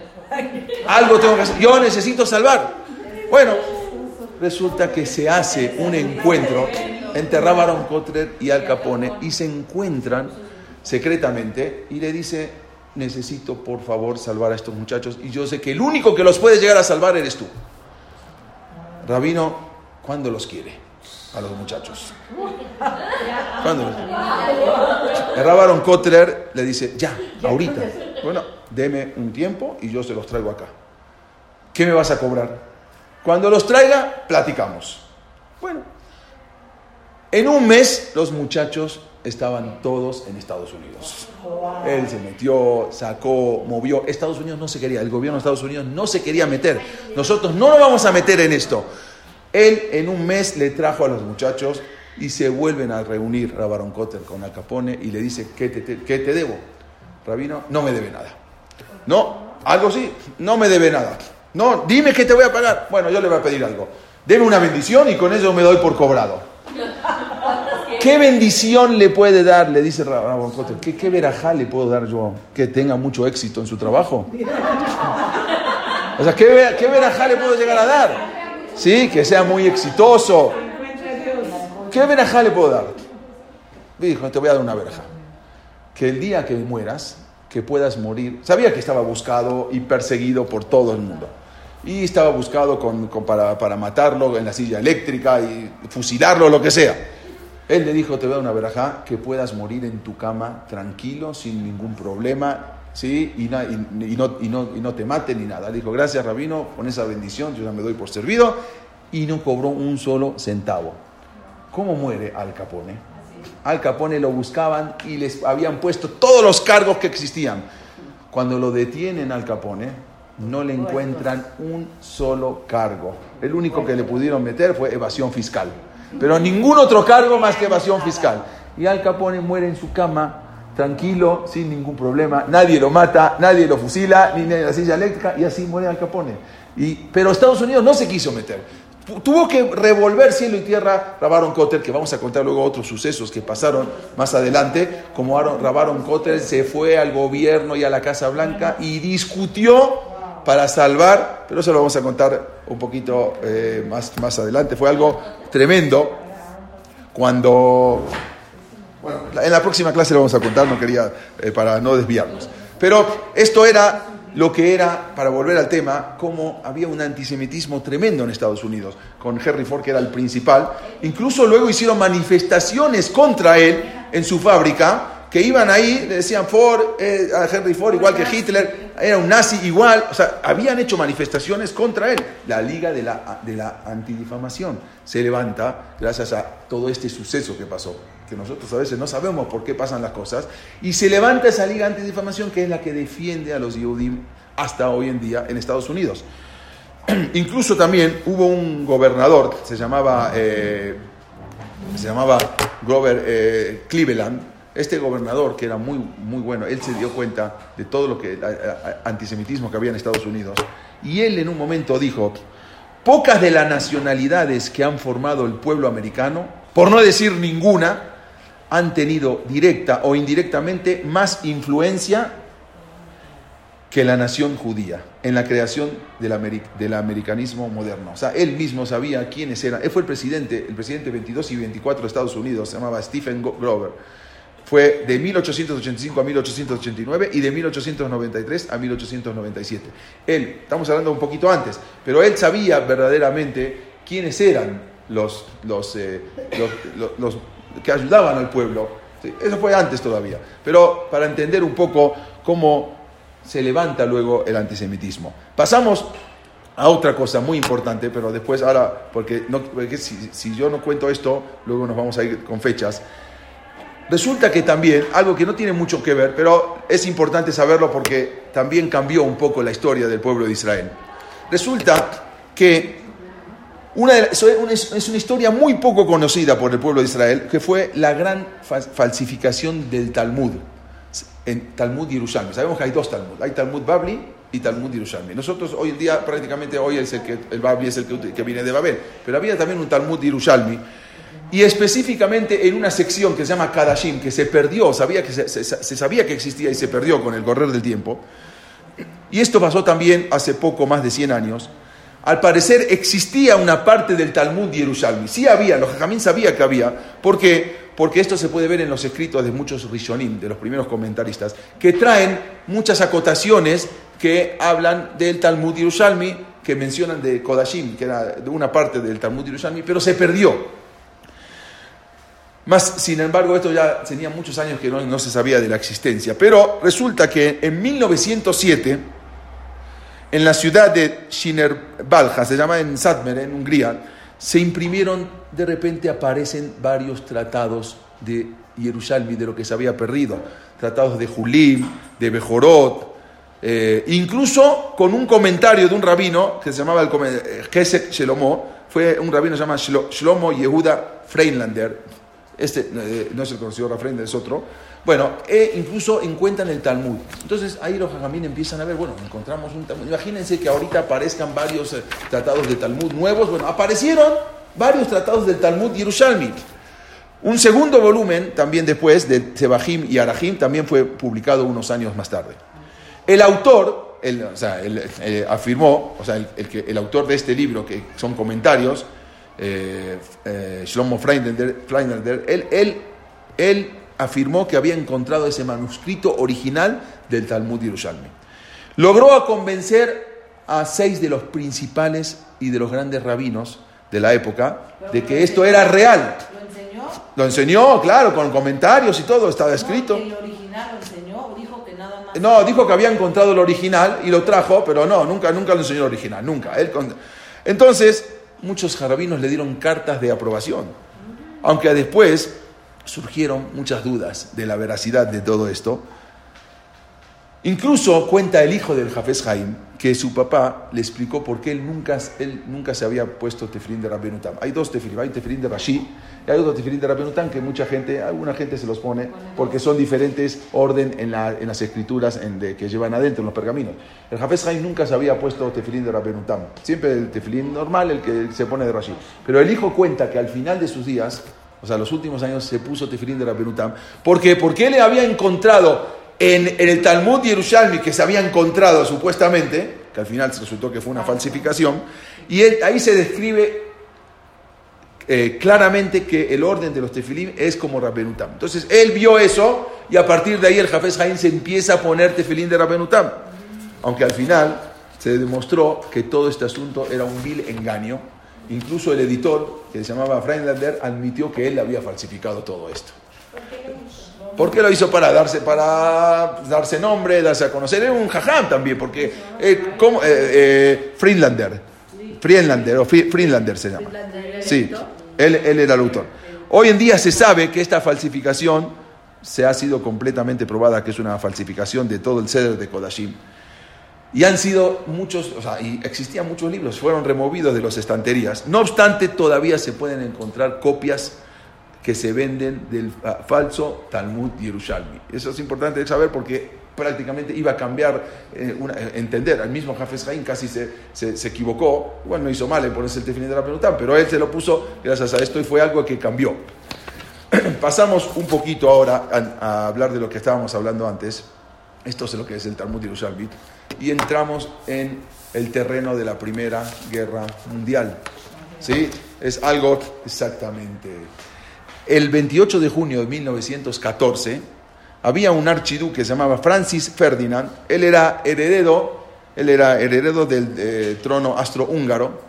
Algo tengo que hacer. Yo necesito salvar. Bueno, resulta que se hace un encuentro entre Rabaron Kotler y Al Capone y se encuentran secretamente y le dice, necesito por favor salvar a estos muchachos y yo sé que el único que los puede llegar a salvar eres tú. Rabino, ¿cuándo los quiere? A los muchachos. ¿Cuándo? El Rabaron Kotler le dice, ya, ahorita. Bueno, deme un tiempo y yo se los traigo acá. ¿Qué me vas a cobrar? Cuando los traiga, platicamos. Bueno, en un mes los muchachos estaban todos en Estados Unidos. Él se metió, sacó, movió. Estados Unidos no se quería, el gobierno de Estados Unidos no se quería meter. Nosotros no nos vamos a meter en esto. Él en un mes le trajo a los muchachos y se vuelven a reunir Rabaron Cotter con Al Capone y le dice, ¿qué te, te- qué te debo? Rabino, no me debe nada. No, algo sí, no me debe nada. No, dime que te voy a pagar. Bueno, yo le voy a pedir algo. Deme una bendición y con eso me doy por cobrado. ¿Qué bendición le puede dar? Le dice Rabón Cotter. ¿Qué, ¿Qué verajá le puedo dar yo? Que tenga mucho éxito en su trabajo. O sea, ¿qué, qué verajá le puedo llegar a dar? ¿sí? que sea muy exitoso. ¿Qué verajá le puedo dar? Dijo, te voy a dar una verja. Que el día que mueras, que puedas morir. Sabía que estaba buscado y perseguido por todo el mundo. Y estaba buscado con- para, para matarlo en la silla eléctrica y fusilarlo, lo que sea. Él le dijo, te voy a dar una verajá, que puedas morir en tu cama tranquilo, sin ningún problema, ¿sí? Y, na- y- no, y no- y no te mate ni nada. Dijo, gracias Rabino, con esa bendición, yo ya me doy por servido. Y no cobró un solo centavo. ¿Cómo muere Al Capone? Al Capone lo buscaban y les habían puesto todos los cargos que existían. Cuando lo detienen Al Capone, no le encuentran un solo cargo. El único que le pudieron meter fue evasión fiscal. Pero ningún otro cargo más que evasión fiscal. Y Al Capone muere en su cama, tranquilo, sin ningún problema. Nadie lo mata, nadie lo fusila, ni en la silla eléctrica, y así muere Al Capone. Y, pero Estados Unidos no se quiso meter. Tu- Tuvo que revolver cielo y tierra Rabaron Cotter, que vamos a contar luego otros sucesos que pasaron más adelante, como Rabaron Cotter se fue al gobierno y a la Casa Blanca y discutió para salvar, pero eso lo vamos a contar un poquito eh, más, más adelante. Fue algo tremendo cuando... Bueno, en la próxima clase lo vamos a contar, no quería, eh, para no desviarnos. Pero esto era lo que era, para volver al tema, cómo había un antisemitismo tremendo en Estados Unidos, con Henry Ford, que era el principal. Incluso luego hicieron manifestaciones contra él en su fábrica, que iban ahí, le decían Ford, eh, a Henry Ford, igual que Hitler, era un nazi igual, o sea, habían hecho manifestaciones contra él. La Liga de la, de la Antidifamación se levanta gracias a todo este suceso que pasó, que nosotros a veces no sabemos por qué pasan las cosas, y se levanta esa Liga Antidifamación que es la que defiende a los Yehudim hasta hoy en día en Estados Unidos. Incluso también hubo un gobernador, se llamaba, eh, se llamaba Grover eh, Cleveland, este gobernador que era muy, muy bueno, él se dio cuenta de todo lo que, antisemitismo que había en Estados Unidos, y él en un momento dijo, pocas de las nacionalidades que han formado el pueblo americano, por no decir ninguna, han tenido directa o indirectamente más influencia que la nación judía en la creación del, del americanismo moderno. O sea, él mismo sabía quiénes eran. Él fue el presidente, el presidente 22 y 24 de Estados Unidos, se llamaba Stephen Grover. Fue de 1885 a 1889 y de 1893 a 1897. Él, estamos hablando un poquito antes, pero él sabía verdaderamente quiénes eran los, los, eh, los que ayudaban al pueblo. Sí, Eso fue antes todavía. Pero para entender un poco cómo se levanta luego el antisemitismo. Pasamos a otra cosa muy importante, pero después ahora, porque, no, porque si, si yo no cuento esto, luego nos vamos a ir con fechas. Resulta que también, algo que no tiene mucho que ver, pero es importante saberlo porque también cambió un poco la historia del pueblo de Israel. Resulta que es una- historia muy poco conocida por el pueblo de Israel, que fue la gran fa- falsificación del Talmud, en Talmud Yerushalmi. Sabemos que hay dos Talmud, hay Talmud Babli y Talmud Yerushalmi. Nosotros hoy en día, prácticamente hoy es el que, el Babli es el que, viene de Babel, pero había también un Talmud Yerushalmi, y específicamente en una sección que se llama Kadashim, que se perdió, sabía que se, se- se sabía que existía y se perdió con el correr del tiempo, y esto pasó también hace poco más de 100 años. Al parecer existía una parte del Talmud Yerushalmi. Sí había, los Jajamín sabía que había. ¿Por qué? Porque esto se puede ver en los escritos de muchos Rishonim, de los primeros comentaristas, que traen muchas acotaciones que hablan del Talmud Yerushalmi, que mencionan de Kodashim, que era una parte del Talmud Yerushalmi, pero se perdió. Más, sin embargo, esto ya tenía muchos años que no, no se sabía de la existencia. Pero resulta que en 1907, en la ciudad de Shinerbalja, se llama en Satmer, en Hungría, se imprimieron, de repente aparecen varios tratados de Yerushalmi, de lo que se había perdido. Tratados de Julim, de Bejorot, eh, incluso con un comentario de un rabino que se llamaba el eh, Gesek Shelomo, fue un rabino que se llama Shlo- Shlomo Yehuda Freinlander, este eh, no es el conocido Rafrain, es otro. Bueno, e incluso encuentran el Talmud. Entonces ahí los jajamín empiezan a ver, bueno, encontramos un Talmud. Imagínense que ahorita aparezcan varios eh, tratados de Talmud nuevos. Bueno, aparecieron varios tratados del Talmud Yerushalmi. Un segundo volumen, también después, de Sebahim y Arahim, también fue publicado unos años más tarde. El autor él, o sea, eh, afirmó, o sea, el, el el autor de este libro, que son comentarios, eh, eh, Shlomo Freinander, él, él, él afirmó que había encontrado ese manuscrito original del Talmud Yerushalmi. Logró convencer a seis de los principales y de los grandes rabinos de la época de que esto era real. ¿Lo enseñó? Lo enseñó, claro, con comentarios y todo, estaba escrito. No, ¿El original lo enseñó dijo que nada más? No, dijo que había encontrado el original y lo trajo, pero no, nunca, nunca lo enseñó el original, nunca. Él con- Entonces, muchos jarabinos le dieron cartas de aprobación, aunque después surgieron muchas dudas de la veracidad de todo esto. Incluso cuenta el hijo del Jafes Haim que su papá le explicó por qué él nunca, él nunca se había puesto tefilín de Rabbenutam. Hay dos tefilín, hay tefilín de Rashi y hay otro tefilín de Rabbenutam que mucha gente, alguna gente se los pone porque son diferentes orden en, la- en las escrituras en de- que llevan adentro, en los pergaminos. El Jafes Haim nunca se había puesto tefilín de Rabbenutam, siempre el tefilín normal, el que se pone de Rashi. Pero el hijo cuenta que al final de sus días, o sea, los últimos años se puso tefilín de Rabbenutam. ¿Por qué? Porque él había encontrado en, el Talmud Yerushalmi que se había encontrado supuestamente, que al final resultó que fue una falsificación, y ahí se describe eh, claramente que el orden de los tefilim es como Rabbenutam. Entonces él vio eso y a partir de ahí el Jafes Haim se empieza a poner tefilín de Rabbenutam. Aunque al final se demostró que todo este asunto era un vil engaño. Incluso el editor, que se llamaba Freinander, admitió que él había falsificado todo esto. ¿Por qué lo hizo? Para darse, para darse nombre, darse a conocer. Era un jajam también, porque eh, ¿cómo? Eh, eh, Friedlander, Friedlander, o Fri- Friedlander se llama. Sí, él, él era el autor. Hoy en día se sabe que esta falsificación se ha sido completamente probada que es una falsificación de todo el ceder de Kodashim. Y han sido muchos, o sea, y existían muchos libros, fueron removidos de las estanterías. No obstante, todavía se pueden encontrar copias que se venden del ah, falso Talmud Yerushalmi. Eso es importante saber porque prácticamente iba a cambiar, eh, eh, entender. El mismo Jafes Haim casi se, se, se equivocó. Bueno, no hizo mal en ponerse el tefilín de la pero él se lo puso gracias a esto y fue algo que cambió. Pasamos un poquito ahora a, a hablar de lo que estábamos hablando antes. Esto es lo que es el Talmud Yerushalmi. Y entramos en el terreno de la Primera Guerra Mundial. ¿Sí? Es algo exactamente. El 28 de junio de 1914 había un archiduque que se llamaba Francis Ferdinand. Él era heredero, él era heredero del eh, trono astrohúngaro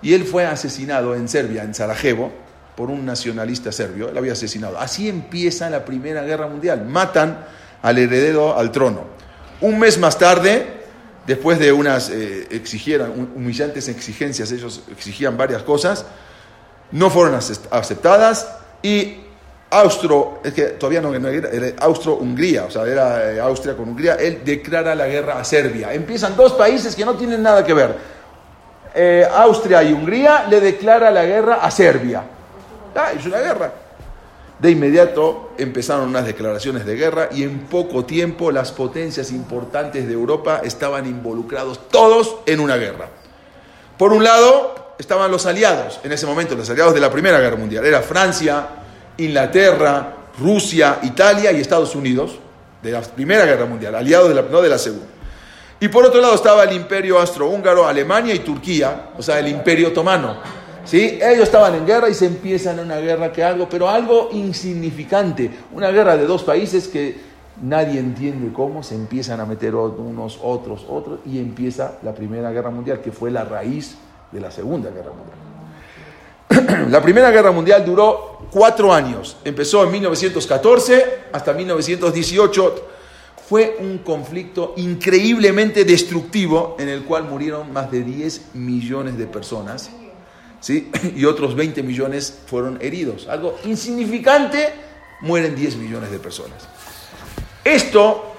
y él fue asesinado en Serbia, en Sarajevo, por un nacionalista serbio. Él había asesinado. Así empieza la Primera Guerra Mundial. Matan al heredero al trono. Un mes más tarde, después de unas eh, exigieran, humillantes exigencias, ellos exigían varias cosas, no fueron acep- aceptadas y Austro, es que todavía no, era Austro-Hungría, o sea, era eh, Austria con Hungría, él declara la guerra a Serbia. Empiezan dos países que no tienen nada que ver. Eh, Austria y Hungría le declara la guerra a Serbia. Ah, es una guerra. De inmediato empezaron unas declaraciones de guerra y en poco tiempo las potencias importantes de Europa estaban involucrados todos en una guerra. Por un lado estaban los aliados, en ese momento los aliados de la Primera Guerra Mundial. Era Francia, Inglaterra, Rusia, Italia y Estados Unidos, de la Primera Guerra Mundial, aliados de la, no de la Segunda. Y por otro lado estaba el imperio austrohúngaro, Alemania y Turquía, o sea, el imperio otomano. ¿Sí? Ellos estaban en guerra y se empiezan una guerra que algo, pero algo insignificante, una guerra de dos países que nadie entiende cómo se empiezan a meter unos, otros, otros, y empieza la Primera Guerra Mundial, que fue la raíz de la Segunda Guerra Mundial. La Primera Guerra Mundial duró cuatro años, empezó en 1914 hasta 1918 fue un conflicto increíblemente destructivo en el cual murieron más de 10 millones de personas ¿sí? y otros 20 millones fueron heridos. Algo insignificante, mueren 10 millones de personas. Esto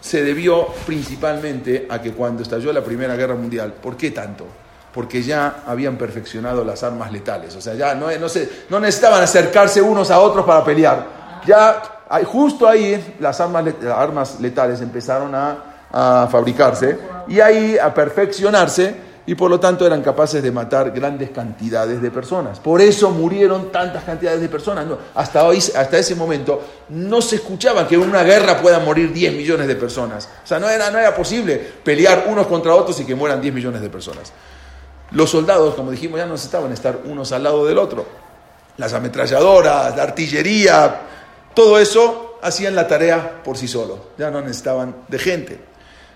se debió principalmente a que cuando estalló la Primera Guerra Mundial, ¿por qué tanto? Porque ya habían perfeccionado las armas letales, o sea, ya no, se, necesitaban acercarse unos a otros para pelear. Ya justo ahí las armas, letales empezaron a, fabricarse y ahí a perfeccionarse y por lo tanto eran capaces de matar grandes cantidades de personas. Por eso murieron tantas cantidades de personas. hasta, hoy, hasta ese momento no se escuchaba que en una guerra puedan morir 10 millones de personas. O sea, no era, no era posible pelear unos contra otros y que mueran 10 millones de personas. Los soldados, como dijimos, ya no necesitaban estar unos al lado del otro. Las ametralladoras, la artillería, todo eso hacían la tarea por sí solos. Ya no necesitaban de gente.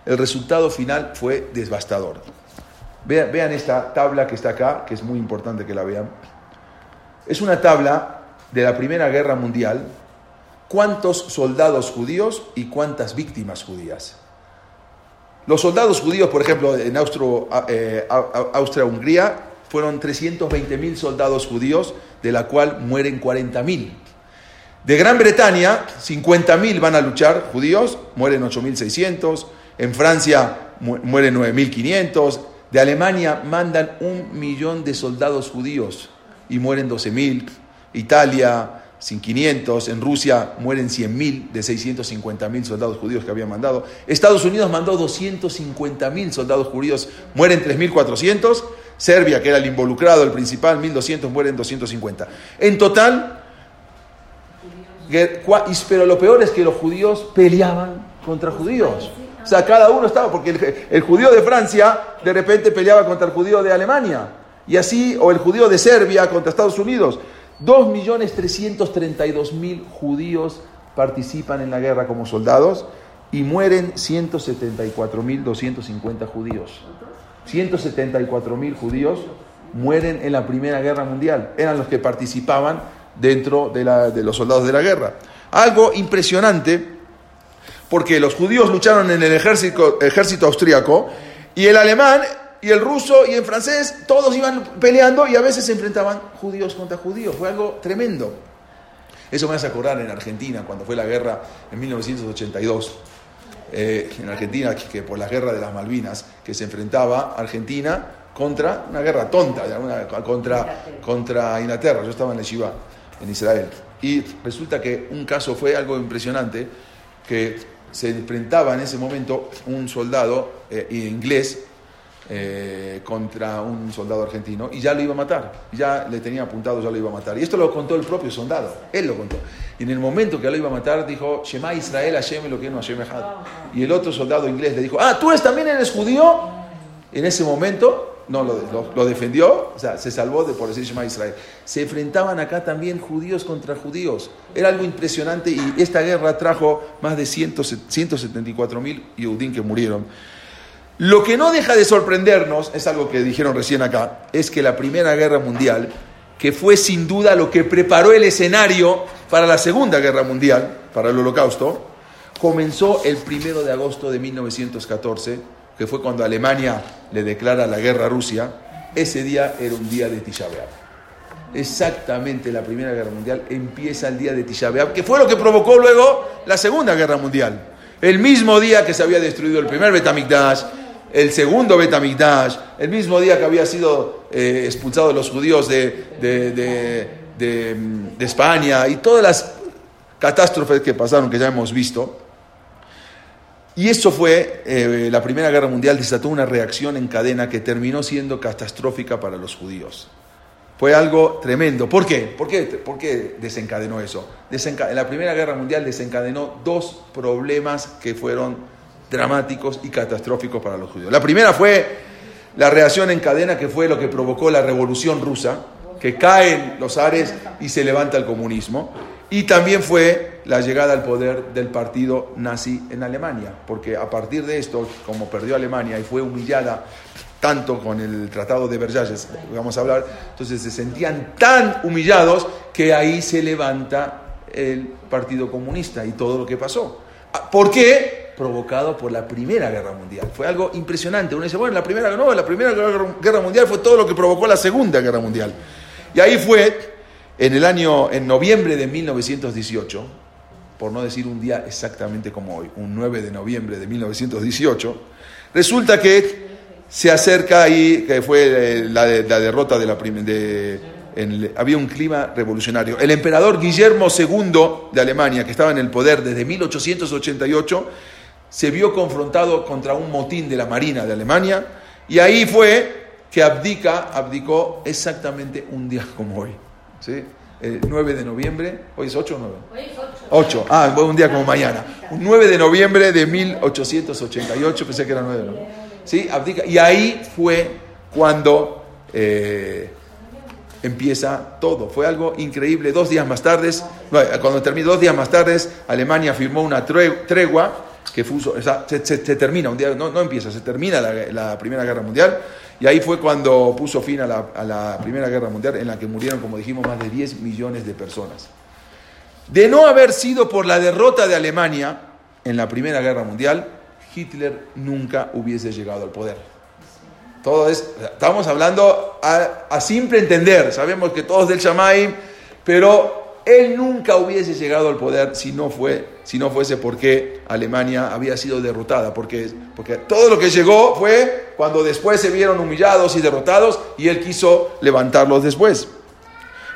El resultado final fue devastador. Vean, esta tabla que está acá, que es muy importante que la vean. Es una tabla de la Primera Guerra Mundial. ¿Cuántos soldados judíos y cuántas víctimas judías? Los soldados judíos, por ejemplo, en eh, Austria-Hungría, fueron 320.000 soldados judíos, de la cual mueren 40.000. De Gran Bretaña, 50.000 van a luchar judíos, mueren 8.600. En Francia mueren 9.500. De Alemania mandan un millón de soldados judíos y mueren 12.000. Italia, sin 500. En Rusia mueren 100.000 de 650.000 soldados judíos que habían mandado. Estados Unidos mandó 250.000 soldados judíos, mueren 3.400. Serbia, que era el involucrado, el principal, 1.200, mueren 250. En total, pero lo peor es que los judíos peleaban contra judíos. O sea, cada uno estaba, porque el, judío de Francia de repente peleaba contra el judío de Alemania. Y así, o el judío de Serbia contra Estados Unidos. 2.332.000 judíos participan en la guerra como soldados y mueren 174.250 judíos. 174.000 judíos mueren en la Primera Guerra Mundial. Eran los que participaban dentro de, de los soldados de la guerra. Algo impresionante porque los judíos lucharon en el ejército, ejército austríaco y el alemán y el ruso y el francés, todos iban peleando y a veces se enfrentaban judíos contra judíos. Fue algo tremendo. Eso me hace acordar en Argentina, cuando fue la guerra en 1982. Eh, en Argentina, que por la guerra de las Malvinas, que se enfrentaba Argentina contra una guerra tonta, contra, contra Inglaterra. Yo estaba en la Shiva, en Israel. Y resulta que un caso fue algo impresionante, que se enfrentaba en ese momento un soldado eh, inglés eh, contra un soldado argentino y ya lo iba a matar, ya le tenía apuntado, ya lo iba a matar. Y esto lo contó el propio soldado, él lo contó. Y en el momento que lo iba a matar dijo, Shema Israel, Hashem lo que no Hashem Y el otro soldado inglés le dijo, ah, tú también eres judío. En ese momento no lo, defendió, o sea, se salvó de por decir Shema Israel. Se enfrentaban acá también judíos contra judíos. Era algo impresionante y esta guerra trajo más de 174 mil Yudín que murieron. Lo que no deja de sorprendernos, es algo que dijeron recién acá, es que la Primera Guerra Mundial, que fue sin duda lo que preparó el escenario para la Segunda Guerra Mundial, para el Holocausto, comenzó el primero de agosto de 1914 que fue cuando Alemania le declara la guerra a Rusia, ese día era un día de Tisha Exactamente la Primera Guerra Mundial empieza el día de Tisha que fue lo que provocó luego la Segunda Guerra Mundial. El mismo día que se había destruido el primer Betamigdash, el segundo Betamigdash, el mismo día que había sido eh, expulsados los judíos de, de España y todas las catástrofes que pasaron que ya hemos visto, y eso fue, eh, la Primera Guerra Mundial desató una reacción en cadena que terminó siendo catastrófica para los judíos. Fue algo tremendo. ¿Por qué? ¿Por qué, ¿Por qué desencadenó eso? en la Primera Guerra Mundial desencadenó dos problemas que fueron dramáticos y catastróficos para los judíos. La primera fue la reacción en cadena que fue lo que provocó la revolución rusa, que caen los ares y se levanta el comunismo. Y también fue la llegada al poder del partido nazi en Alemania, porque a partir de esto, como perdió Alemania y fue humillada tanto con el Tratado de Versalles, vamos a hablar, entonces se sentían tan humillados que ahí se levanta el Partido Comunista y todo lo que pasó. Ah, ¿Por qué? Provocado por la Primera Guerra Mundial. Fue algo impresionante. Uno dice, bueno, la Primera, no, la primera Guerra Mundial fue todo lo que provocó la Segunda Guerra Mundial. Y ahí fue en el año, en noviembre de 1918, por no decir un día exactamente como hoy, un 9 de noviembre de 1918, resulta que se acerca ahí, que fue la, derrota de la de, había un clima revolucionario. El emperador Guillermo II de Alemania, que estaba en el poder desde 1888, se vio confrontado contra un motín de la Marina de Alemania y ahí fue que abdica, abdicó exactamente un día como hoy. ¿Sí? El 9 de noviembre, ¿hoy es 8 o 9? Hoy es ocho. 8, ah, un día como mañana. Un 9 de noviembre de 1888, pensé que era 9 de noviembre. ¿Sí? Abdica. Y ahí fue cuando eh, empieza todo. Fue algo increíble. Dos días más tarde, cuando terminó, dos días más tarde, Alemania firmó una tre- tregua que fue, o sea, se, se- se termina, un día, no, no empieza, se termina la, la Primera Guerra Mundial. Y ahí fue cuando puso fin a la, Primera Guerra Mundial, en la que murieron, como dijimos, más de 10 millones de personas. De no haber sido por la derrota de Alemania en la Primera Guerra Mundial, Hitler nunca hubiese llegado al poder. Todo es, estamos hablando a, a simple entender, sabemos que todos del Shamaim, pero él nunca hubiese llegado al poder si no, fue, si no fuese porque Alemania había sido derrotada, porque, porque todo lo que llegó fue cuando después se vieron humillados y derrotados y él quiso levantarlos después.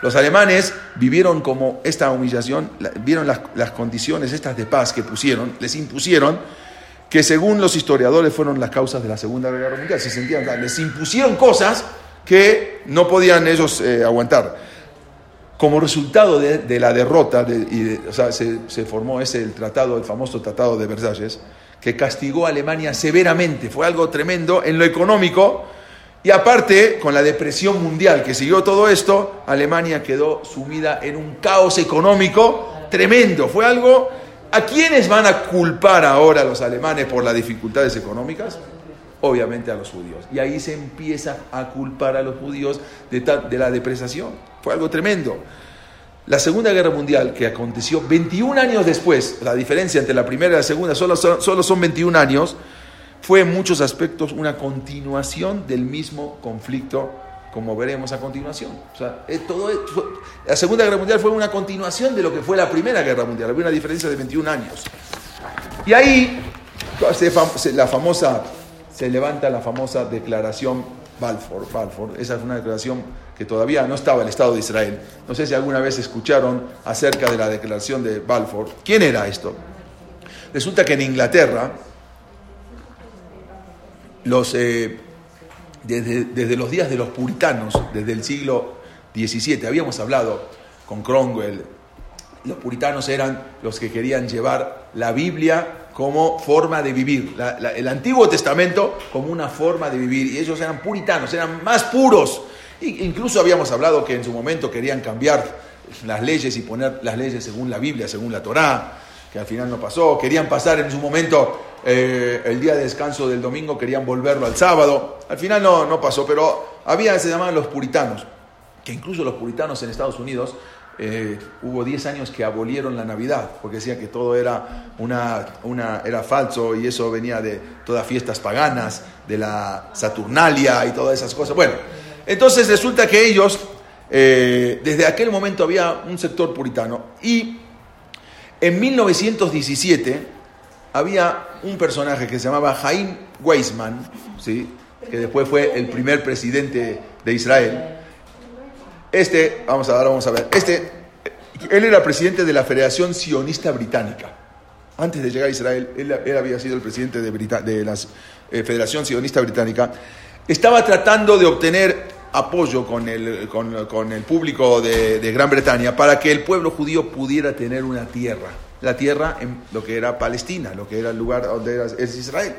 Los alemanes vivieron como esta humillación, la- vieron las, las condiciones estas de paz que pusieron, les impusieron, que según los historiadores fueron las causas de la Segunda Guerra Mundial. Se sentían, les impusieron cosas que no podían ellos eh, aguantar. Como resultado de, la derrota, de- y se, formó ese el tratado, el famoso tratado de Versalles, que castigó a Alemania severamente. Fue algo tremendo en lo económico. Y aparte, con la depresión mundial que siguió todo esto, Alemania quedó sumida en un caos económico tremendo. Fue algo... ¿A quiénes van a culpar ahora los alemanes por las dificultades económicas? Obviamente a los judíos. Y ahí se empieza a culpar a los judíos de, de la depresación. Fue algo tremendo. La Segunda Guerra Mundial, que aconteció 21 años después, la diferencia entre la primera y la segunda solo son, solo son 21 años, fue en muchos aspectos una continuación del mismo conflicto, como veremos a continuación. O sea, fue- la Segunda Guerra Mundial fue una continuación de lo que fue la Primera Guerra Mundial, había una diferencia de 21 años. Y ahí la famosa, se levanta la famosa declaración Balfour, Balfour. Esa es una declaración todavía no estaba el Estado de Israel. No sé si alguna vez escucharon acerca de la declaración de Balfour. ¿Quién era esto? Resulta que en Inglaterra, los, eh, desde, desde los días de los puritanos, desde el siglo XVII, habíamos hablado con Cromwell, los puritanos eran los que querían llevar la Biblia como forma de vivir, el Antiguo Testamento como una forma de vivir, y ellos eran puritanos, eran más puros. Incluso habíamos hablado que en su momento querían cambiar las leyes y poner las leyes según la Biblia, según la Torá, que al final no pasó. Querían pasar en su momento eh, el día de descanso del domingo, querían volverlo al sábado. Al final no, no pasó, pero había, se llamaban los puritanos, que incluso los puritanos en Estados Unidos eh, hubo 10 años que abolieron la Navidad, porque decían que todo era, una, una, era falso y eso venía de todas fiestas paganas, de la Saturnalia y todas esas cosas. Bueno, entonces resulta que ellos, eh, desde aquel momento había un sector puritano y en 1917 había un personaje que se llamaba Jaime Weizmann, ¿sí? que después fue el primer presidente de Israel. Este, vamos a ver, vamos a ver. Este, él era presidente de la Federación Sionista Británica. Antes de llegar a Israel, él, él había sido el presidente de, Brita- de la eh, Federación Sionista Británica. Estaba tratando de obtener apoyo con el, con, con el público de, de Gran Bretaña para que el pueblo judío pudiera tener una tierra. La tierra en lo que era Palestina, lo que era el lugar donde era, es Israel.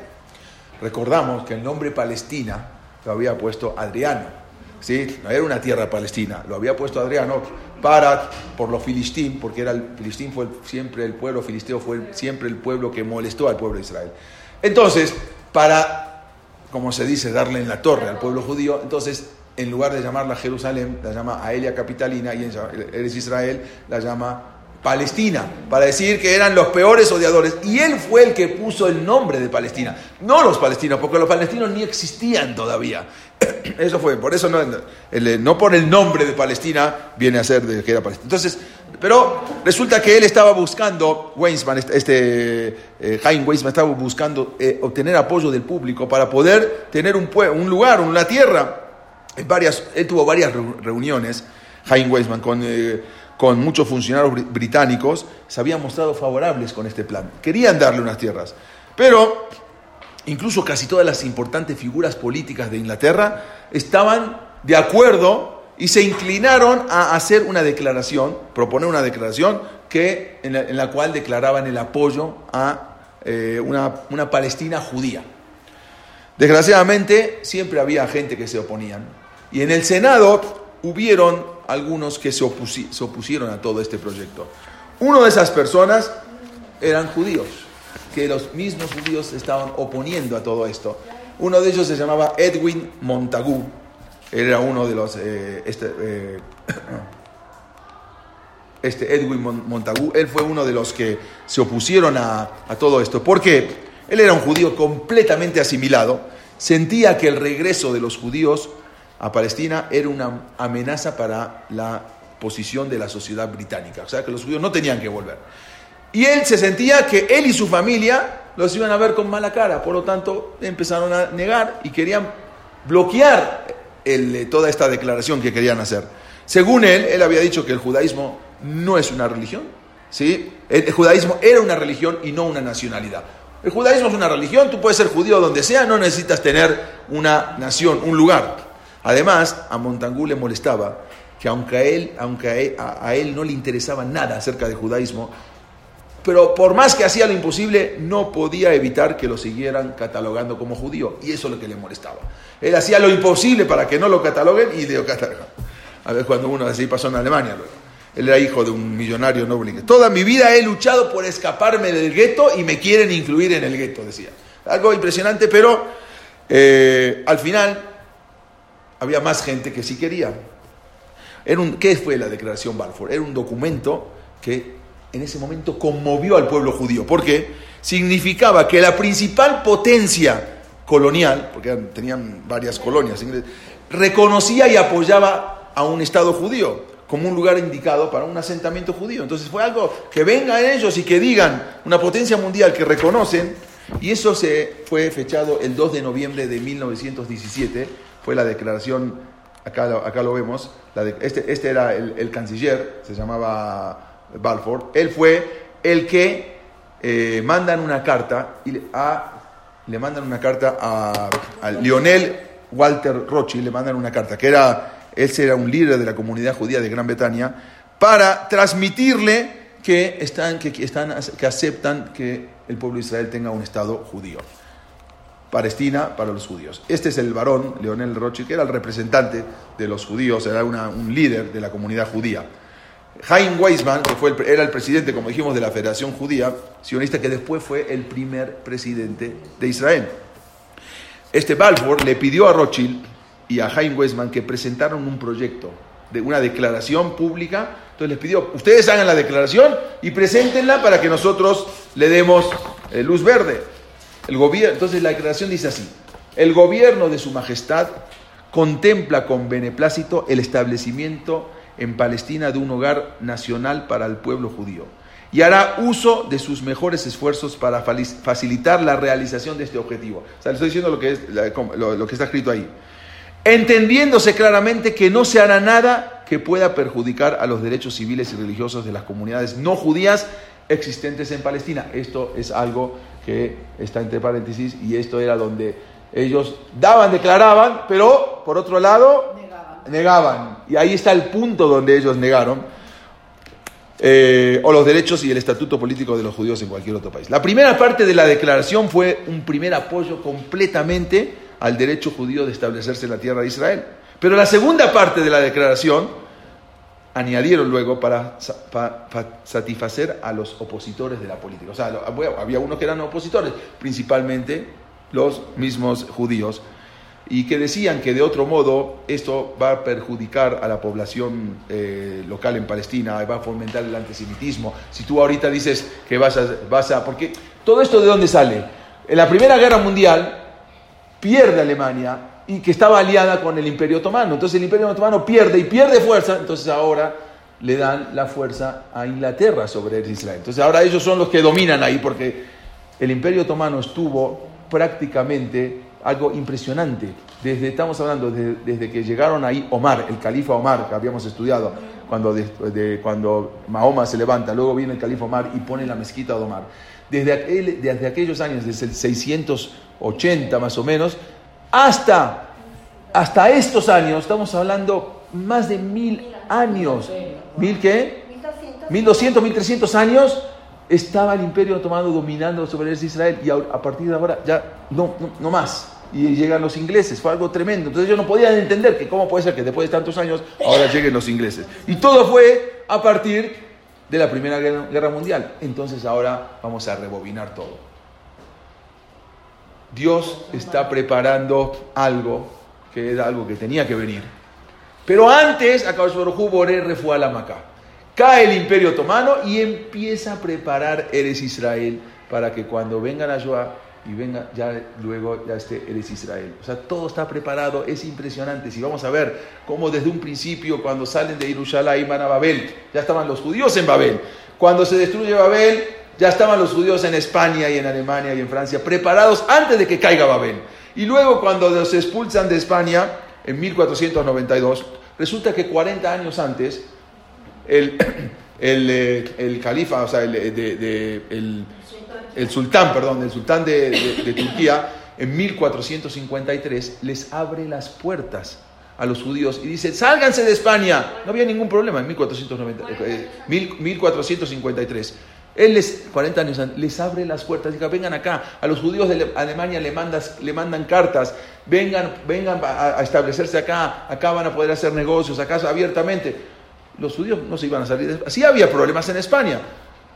Recordamos que el nombre Palestina lo había puesto Adriano. ¿sí? No era una tierra palestina, lo había puesto Adriano para, por los filistín, porque era el filistín fue siempre el pueblo filisteo, fue siempre el pueblo que molestó al pueblo de Israel. Entonces, para, como se dice, darle en la torre al pueblo judío, entonces, en lugar de llamarla Jerusalén, la llama Aelia Capitalina y en Eres Israel la llama Palestina, para decir que eran los peores odiadores. Y él fue el que puso el nombre de Palestina, no los palestinos, porque los palestinos ni existían todavía. Eso fue, por eso no, no por el nombre de Palestina viene a ser de que era Palestina. Entonces, pero resulta que él estaba buscando, Weizmann, este, este eh, Jaime estaba buscando eh, obtener apoyo del público para poder tener un, un lugar, una tierra. En tuvo varias reu- reuniones, Jaime Weizmann, con, eh, con muchos funcionarios bri- británicos, se habían mostrado favorables con este plan. Querían darle unas tierras. Pero incluso casi todas las importantes figuras políticas de Inglaterra, estaban de acuerdo y se inclinaron a hacer una declaración, proponer una declaración que, en, la, cual declaraban el apoyo a eh, una, una Palestina judía. Desgraciadamente, siempre había gente que se oponían. Y en el Senado hubieron algunos que se, opusieron a todo este proyecto. Uno de esas personas eran judíos, que los mismos judíos estaban oponiendo a todo esto. Uno de ellos se llamaba Edwin Montagu. Él era uno de los... Eh, este, eh, este, Edwin Montagu, él fue uno de los que se opusieron a, a todo esto. ¿Por qué? Él era un judío completamente asimilado, sentía que el regreso de los judíos a Palestina era una amenaza para la posición de la sociedad británica, o sea que los judíos no tenían que volver. Y él se sentía que él y su familia los iban a ver con mala cara, por lo tanto empezaron a negar y querían bloquear toda esta declaración que querían hacer. Según él, él había dicho que el judaísmo no es una religión, ¿sí? el judaísmo era una religión y no una nacionalidad. El judaísmo es una religión, tú puedes ser judío donde sea, no necesitas tener una nación, un lugar. Además, a Montangú le molestaba que aunque a él, aunque a él, no le interesaba nada acerca del judaísmo, pero por más que hacía lo imposible, no podía evitar que lo siguieran catalogando como judío. Y eso es lo que le molestaba. Él hacía lo imposible para que no lo cataloguen y lo catalogan. A ver, cuando uno así pasó en Alemania luego. Él era hijo de un millonario noble. Toda mi vida he luchado por escaparme del gueto y me quieren incluir en el gueto, decía. Algo impresionante, pero eh, al final había más gente que sí quería. ¿Qué fue la declaración Balfour? Era un documento que en ese momento conmovió al pueblo judío. porque Significaba que la principal potencia colonial, porque tenían varias colonias, reconocía y apoyaba a un Estado judío como un lugar indicado para un asentamiento judío. Entonces fue algo que vengan ellos y que digan, una potencia mundial que reconocen, y eso se fue fechado el 2 de noviembre de 1917, fue la declaración, acá, lo, acá lo vemos, este, este, era el, canciller, se llamaba Balfour, él fue el que eh, mandan una carta y a, le mandan una carta a, Lionel Walter Rothschild, le mandan una carta, que era él era un líder de la comunidad judía de Gran Bretaña, para transmitirle que, están, están, que aceptan que el pueblo de Israel tenga un Estado judío. Palestina para los judíos. Este es el varón, Leonel Rothschild, que era el representante de los judíos, era un líder de la comunidad judía. Chaim Weizmann, que fue era el presidente, como dijimos, de la Federación Judía, sionista, que después fue el primer presidente de Israel. Este Balfour le pidió a Rothschild y a Jaime Westman que presentaron un proyecto de una declaración pública. Entonces les pidió, ustedes hagan la declaración y preséntenla para que nosotros le demos eh, luz verde. El gobierno, entonces la declaración dice así, el gobierno de su majestad contempla con beneplácito el establecimiento en Palestina de un hogar nacional para el pueblo judío y hará uso de sus mejores esfuerzos para facilitar la realización de este objetivo. O sea, le estoy diciendo lo que, es, lo que está escrito ahí entendiéndose claramente que no se hará nada que pueda perjudicar a los derechos civiles y religiosos de las comunidades no judías existentes en Palestina. Esto es algo que está entre paréntesis y esto era donde ellos daban, declaraban, pero por otro lado negaban. Y ahí está el punto donde ellos negaron. Eh, o los derechos y el estatuto político de los judíos en cualquier otro país. La primera parte de la declaración fue un primer apoyo completamente al derecho judío de establecerse en la tierra de Israel. Pero la segunda parte de la declaración añadieron luego para, satisfacer a los opositores de la política. O sea, había unos que eran opositores, principalmente los mismos judíos, y que decían que de otro modo esto va a perjudicar a la población eh, local en Palestina, va a fomentar el antisemitismo. Si tú ahorita dices que vas a, vas a... Porque todo esto de dónde sale? En la Primera Guerra Mundial, pierde Alemania y que estaba aliada con el Imperio Otomano. Entonces el Imperio Otomano pierde y pierde fuerza, entonces ahora le dan la fuerza a Inglaterra sobre Israel. Entonces ahora ellos son los que dominan ahí porque el Imperio Otomano estuvo prácticamente algo impresionante. Desde, estamos hablando desde que llegaron ahí Omar, el califa Omar, que habíamos estudiado, cuando, de, cuando Mahoma se levanta, luego viene el califa Omar y pone la mezquita de Omar. Desde, desde aquellos años, desde el 600 80 más o menos, hasta, hasta estos años, estamos hablando más de mil años. ¿Mil qué? 1200, 1300 años estaba el imperio otomano dominando sobre Israel y a partir de ahora ya no, no, no más y llegan los ingleses. Fue algo tremendo. Entonces ellos no podían entender que cómo puede ser que después de tantos años ahora lleguen los ingleses. Y todo fue a partir de la Primera Guerra Mundial. Entonces ahora vamos a rebobinar todo. Dios está preparando algo que era algo que tenía que venir. Pero antes, acá Boré fue a la Maca. Cae el imperio otomano y empieza a preparar Eres Israel para que cuando vengan a Joab y venga ya luego ya esté eres Israel. O sea, todo está preparado, es impresionante. Si vamos a ver cómo desde un principio cuando salen de Jerusalén van a Babel, ya estaban los judíos en Babel. Cuando se destruye Babel, ya estaban los judíos en España y en Alemania y en Francia preparados antes de que caiga Babel. Y luego cuando los expulsan de España en 1492, resulta que 40 años antes el, el, eh, el, califa, o sea, el, de, el el sultán, perdón, el sultán de, Turquía, en 1453 les abre las puertas a los judíos y dice, sálganse de España. No había ningún problema en 1490, 1453. Él les, 40 años les abre las puertas, dice, vengan acá. A los judíos de Alemania le, mandas, le mandan cartas, vengan, vengan a, establecerse acá, acá van a poder hacer negocios, acá abiertamente. Los judíos no se iban a salir. Sí había problemas en España,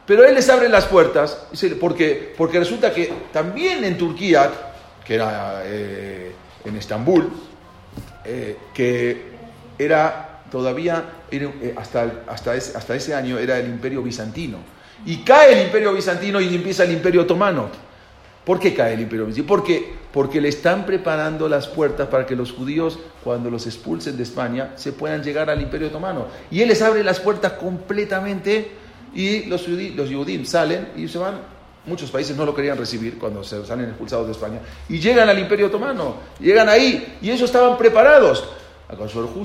pero él les abre las puertas, porque, porque resulta que también en Turquía, que era eh, en Estambul, eh, que era todavía, eh, hasta, hasta, ese, hasta ese año era el imperio bizantino. Y cae el imperio bizantino y empieza el imperio otomano. ¿Por qué cae el imperio bizantino? Porque, porque le están preparando las puertas para que los judíos, cuando los expulsen de España, se puedan llegar al imperio otomano. Y él les abre las puertas completamente y los, los salen y se van. Muchos países no lo querían recibir cuando se salen expulsados de España. Y llegan al Imperio Otomano, llegan ahí, y ellos estaban preparados.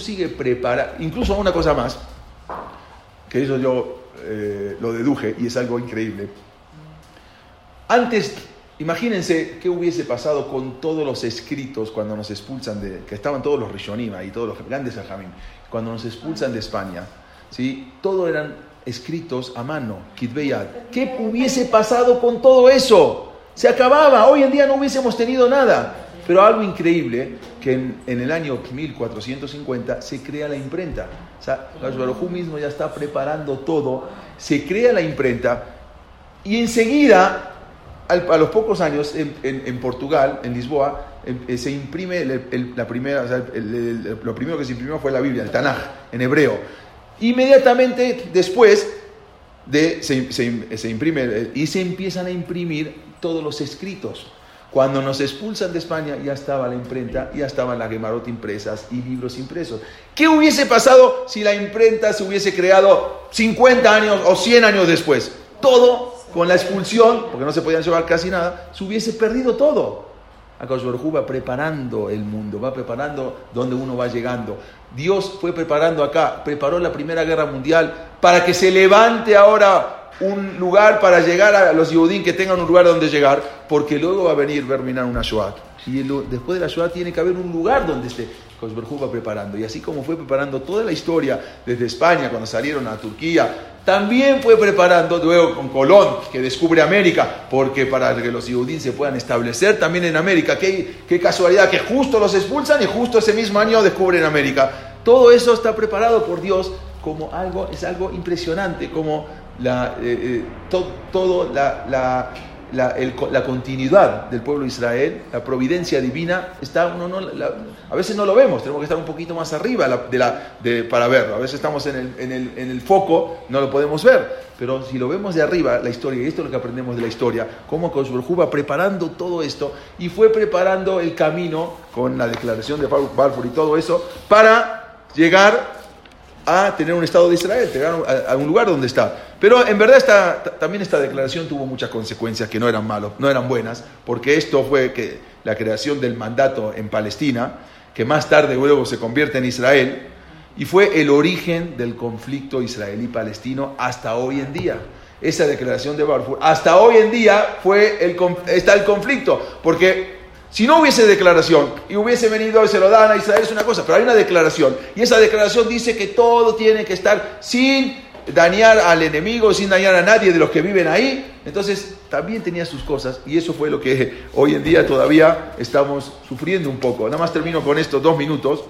Sigue preparado, incluso una cosa más, que eso yo eh, lo deduje y es algo increíble. Antes, imagínense qué hubiese pasado con todos los escritos cuando nos expulsan de, que estaban todos los Rishonim y todos los grandes cuando nos expulsan de España, ¿sí? todo eran escritos a mano, Kitbeyad. ¿Qué hubiese pasado con todo eso? Se acababa, hoy en día no hubiésemos tenido nada. Pero algo increíble, que en, el año 1450 se crea la imprenta. O sea, Baruj mismo ya está preparando todo, se crea la imprenta y enseguida, a los pocos años, en, Portugal, en Lisboa, em, eh, se imprime la primera, lo primero que se imprimió fue la Biblia, el Tanaj, en hebreo. Inmediatamente después de, se, imprime y se empiezan a imprimir todos los escritos. Cuando nos expulsan de España ya estaba la imprenta, ya estaban las Gemarot impresas y libros impresos. ¿Qué hubiese pasado si la imprenta se hubiese creado 50 años o 100 años después? Todo con la expulsión, porque no se podían llevar casi nada, se hubiese perdido todo. Akash va preparando el mundo, va preparando donde uno va llegando. Dios fue preparando acá, preparó la Primera Guerra Mundial para que se levante ahora un lugar para llegar a los Yehudín que tengan un lugar donde llegar, porque luego va a venir terminar una Shoah. Y después de la Shoah tiene que haber un lugar donde esté. Kosberjú va preparando. Y así como fue preparando toda la historia desde España, cuando salieron a Turquía, también fue preparando luego con Colón, que descubre América, porque para que los Yehudín se puedan establecer también en América. Qué, qué casualidad que justo los expulsan y justo ese mismo año descubren América. Todo eso está preparado por Dios como algo, es algo impresionante, como la, eh, eh, todo, la la, continuidad del pueblo de Israel, la providencia divina, está, uno no, a veces no lo vemos, tenemos que estar un poquito más arriba de la, de, para verlo. A veces estamos en el, en, el, en el, foco, no lo podemos ver, pero si lo vemos de arriba, la historia, y esto es lo que aprendemos de la historia, cómo Koshberhu va preparando todo esto y fue preparando el camino con la declaración de Balfour y todo eso para llegar a tener un Estado de Israel, a, un lugar donde está. Pero en verdad esta, también esta declaración tuvo muchas consecuencias que no eran malas, no eran buenas, porque esto fue que la creación del mandato en Palestina, que más tarde luego se convierte en Israel, y fue el origen del conflicto israelí-palestino hasta hoy en día. Esa declaración de Balfour, hasta hoy en día fue el, está el conflicto, porque Si no hubiese declaración y hubiese venido y se lo dan a Israel es una cosa, pero hay una declaración y esa declaración dice que todo tiene que estar sin dañar al enemigo, sin dañar a nadie de los que viven ahí. Entonces también tenía sus cosas y eso fue lo que hoy en día todavía estamos sufriendo un poco. Nada más termino con estos dos minutos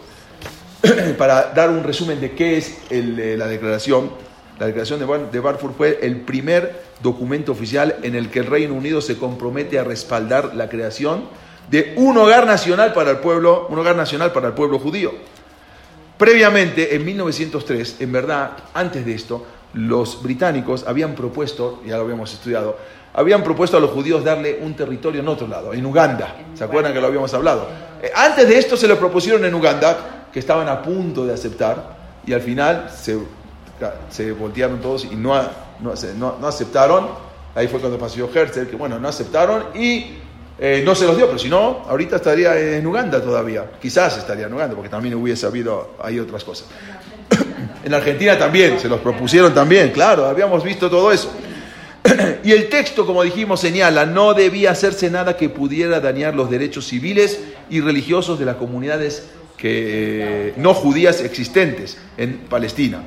para dar un resumen de qué es eh, la declaración. La declaración de, Barfur fue el primer documento oficial en el que el Reino Unido se compromete a respaldar la creación de un hogar nacional para el pueblo, un hogar nacional para el pueblo judío. Previamente, en 1903, en verdad, antes de esto, los británicos habían propuesto, ya lo habíamos estudiado, habían propuesto a los judíos darle un territorio en otro lado, en Uganda. ¿Se acuerdan que lo habíamos hablado? Eh, antes de esto se lo propusieron en Uganda, que estaban a punto de aceptar, y al final se, se voltearon todos y no, no, no aceptaron. Ahí fue cuando pasó Herzl, que bueno, no aceptaron y eh, no se los dio, pero si no, ahorita estaría en Uganda todavía. Quizás estaría en Uganda, porque también hubiese habido ahí otras cosas. en Argentina también, se los propusieron también, claro, habíamos visto todo eso. y el texto, como dijimos, señala, no debía hacerse nada que pudiera dañar los derechos civiles y religiosos de las comunidades que, no judías existentes en Palestina.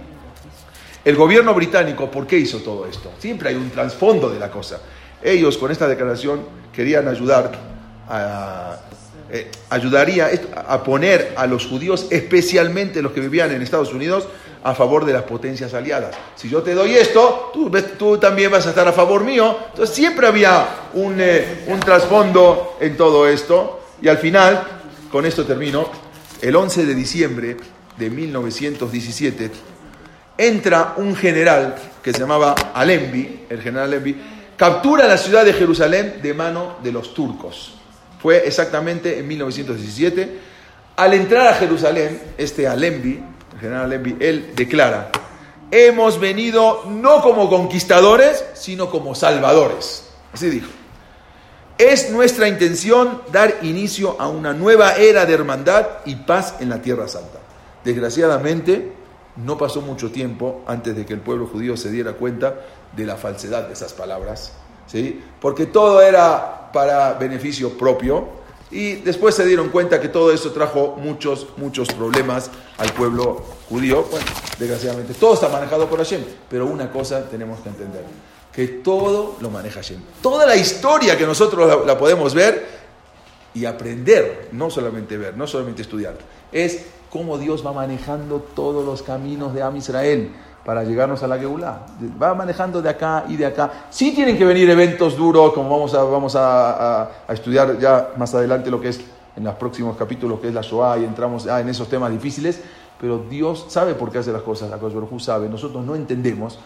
El gobierno británico, ¿por qué hizo todo esto? Siempre hay un trasfondo de la cosa. Ellos con esta declaración querían ayudar a, eh, ayudaría a poner a los judíos, especialmente los que vivían en Estados Unidos, a favor de las potencias aliadas. Si yo te doy esto, tú, también vas a estar a favor mío. Entonces siempre había un, eh, un trasfondo en todo esto. Y al final, con esto termino, el 11 de diciembre de 1917, entra un general que se llamaba Alembi, el general Alembi, captura la ciudad de Jerusalén de mano de los turcos. Fue exactamente en 1917. Al entrar a Jerusalén, este Alembi, el general Alembi, él declara, hemos venido no como conquistadores, sino como salvadores. Así dijo. Es nuestra intención dar inicio a una nueva era de hermandad y paz en la Tierra Santa. Desgraciadamente, no pasó mucho tiempo antes de que el pueblo judío se diera cuenta de la falsedad de esas palabras, ¿sí? porque todo era para beneficio propio y después se dieron cuenta que todo eso trajo muchos, muchos problemas al pueblo judío. Bueno, desgraciadamente, todo está manejado por Hashem, pero una cosa tenemos que entender, que todo lo maneja Hashem. Toda la historia que nosotros la podemos ver y aprender, no solamente ver, no solamente estudiar, es cómo Dios va manejando todos los caminos de Am Israel para llegarnos a la Geulah. Va manejando de acá y de acá. Sí tienen que venir eventos duros, como vamos a, vamos a, estudiar ya más adelante lo que es en los próximos capítulos, que es la Shoah, y entramos en esos temas difíciles, pero Dios sabe por qué hace las cosas, la cosa sabe, nosotros no entendemos,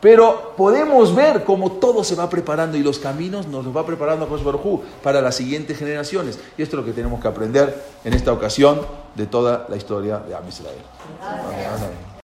pero podemos ver cómo todo se va preparando y los caminos nos los va preparando Hu para las siguientes generaciones. Y esto es lo que tenemos que aprender en esta ocasión de toda la historia de Am Israel.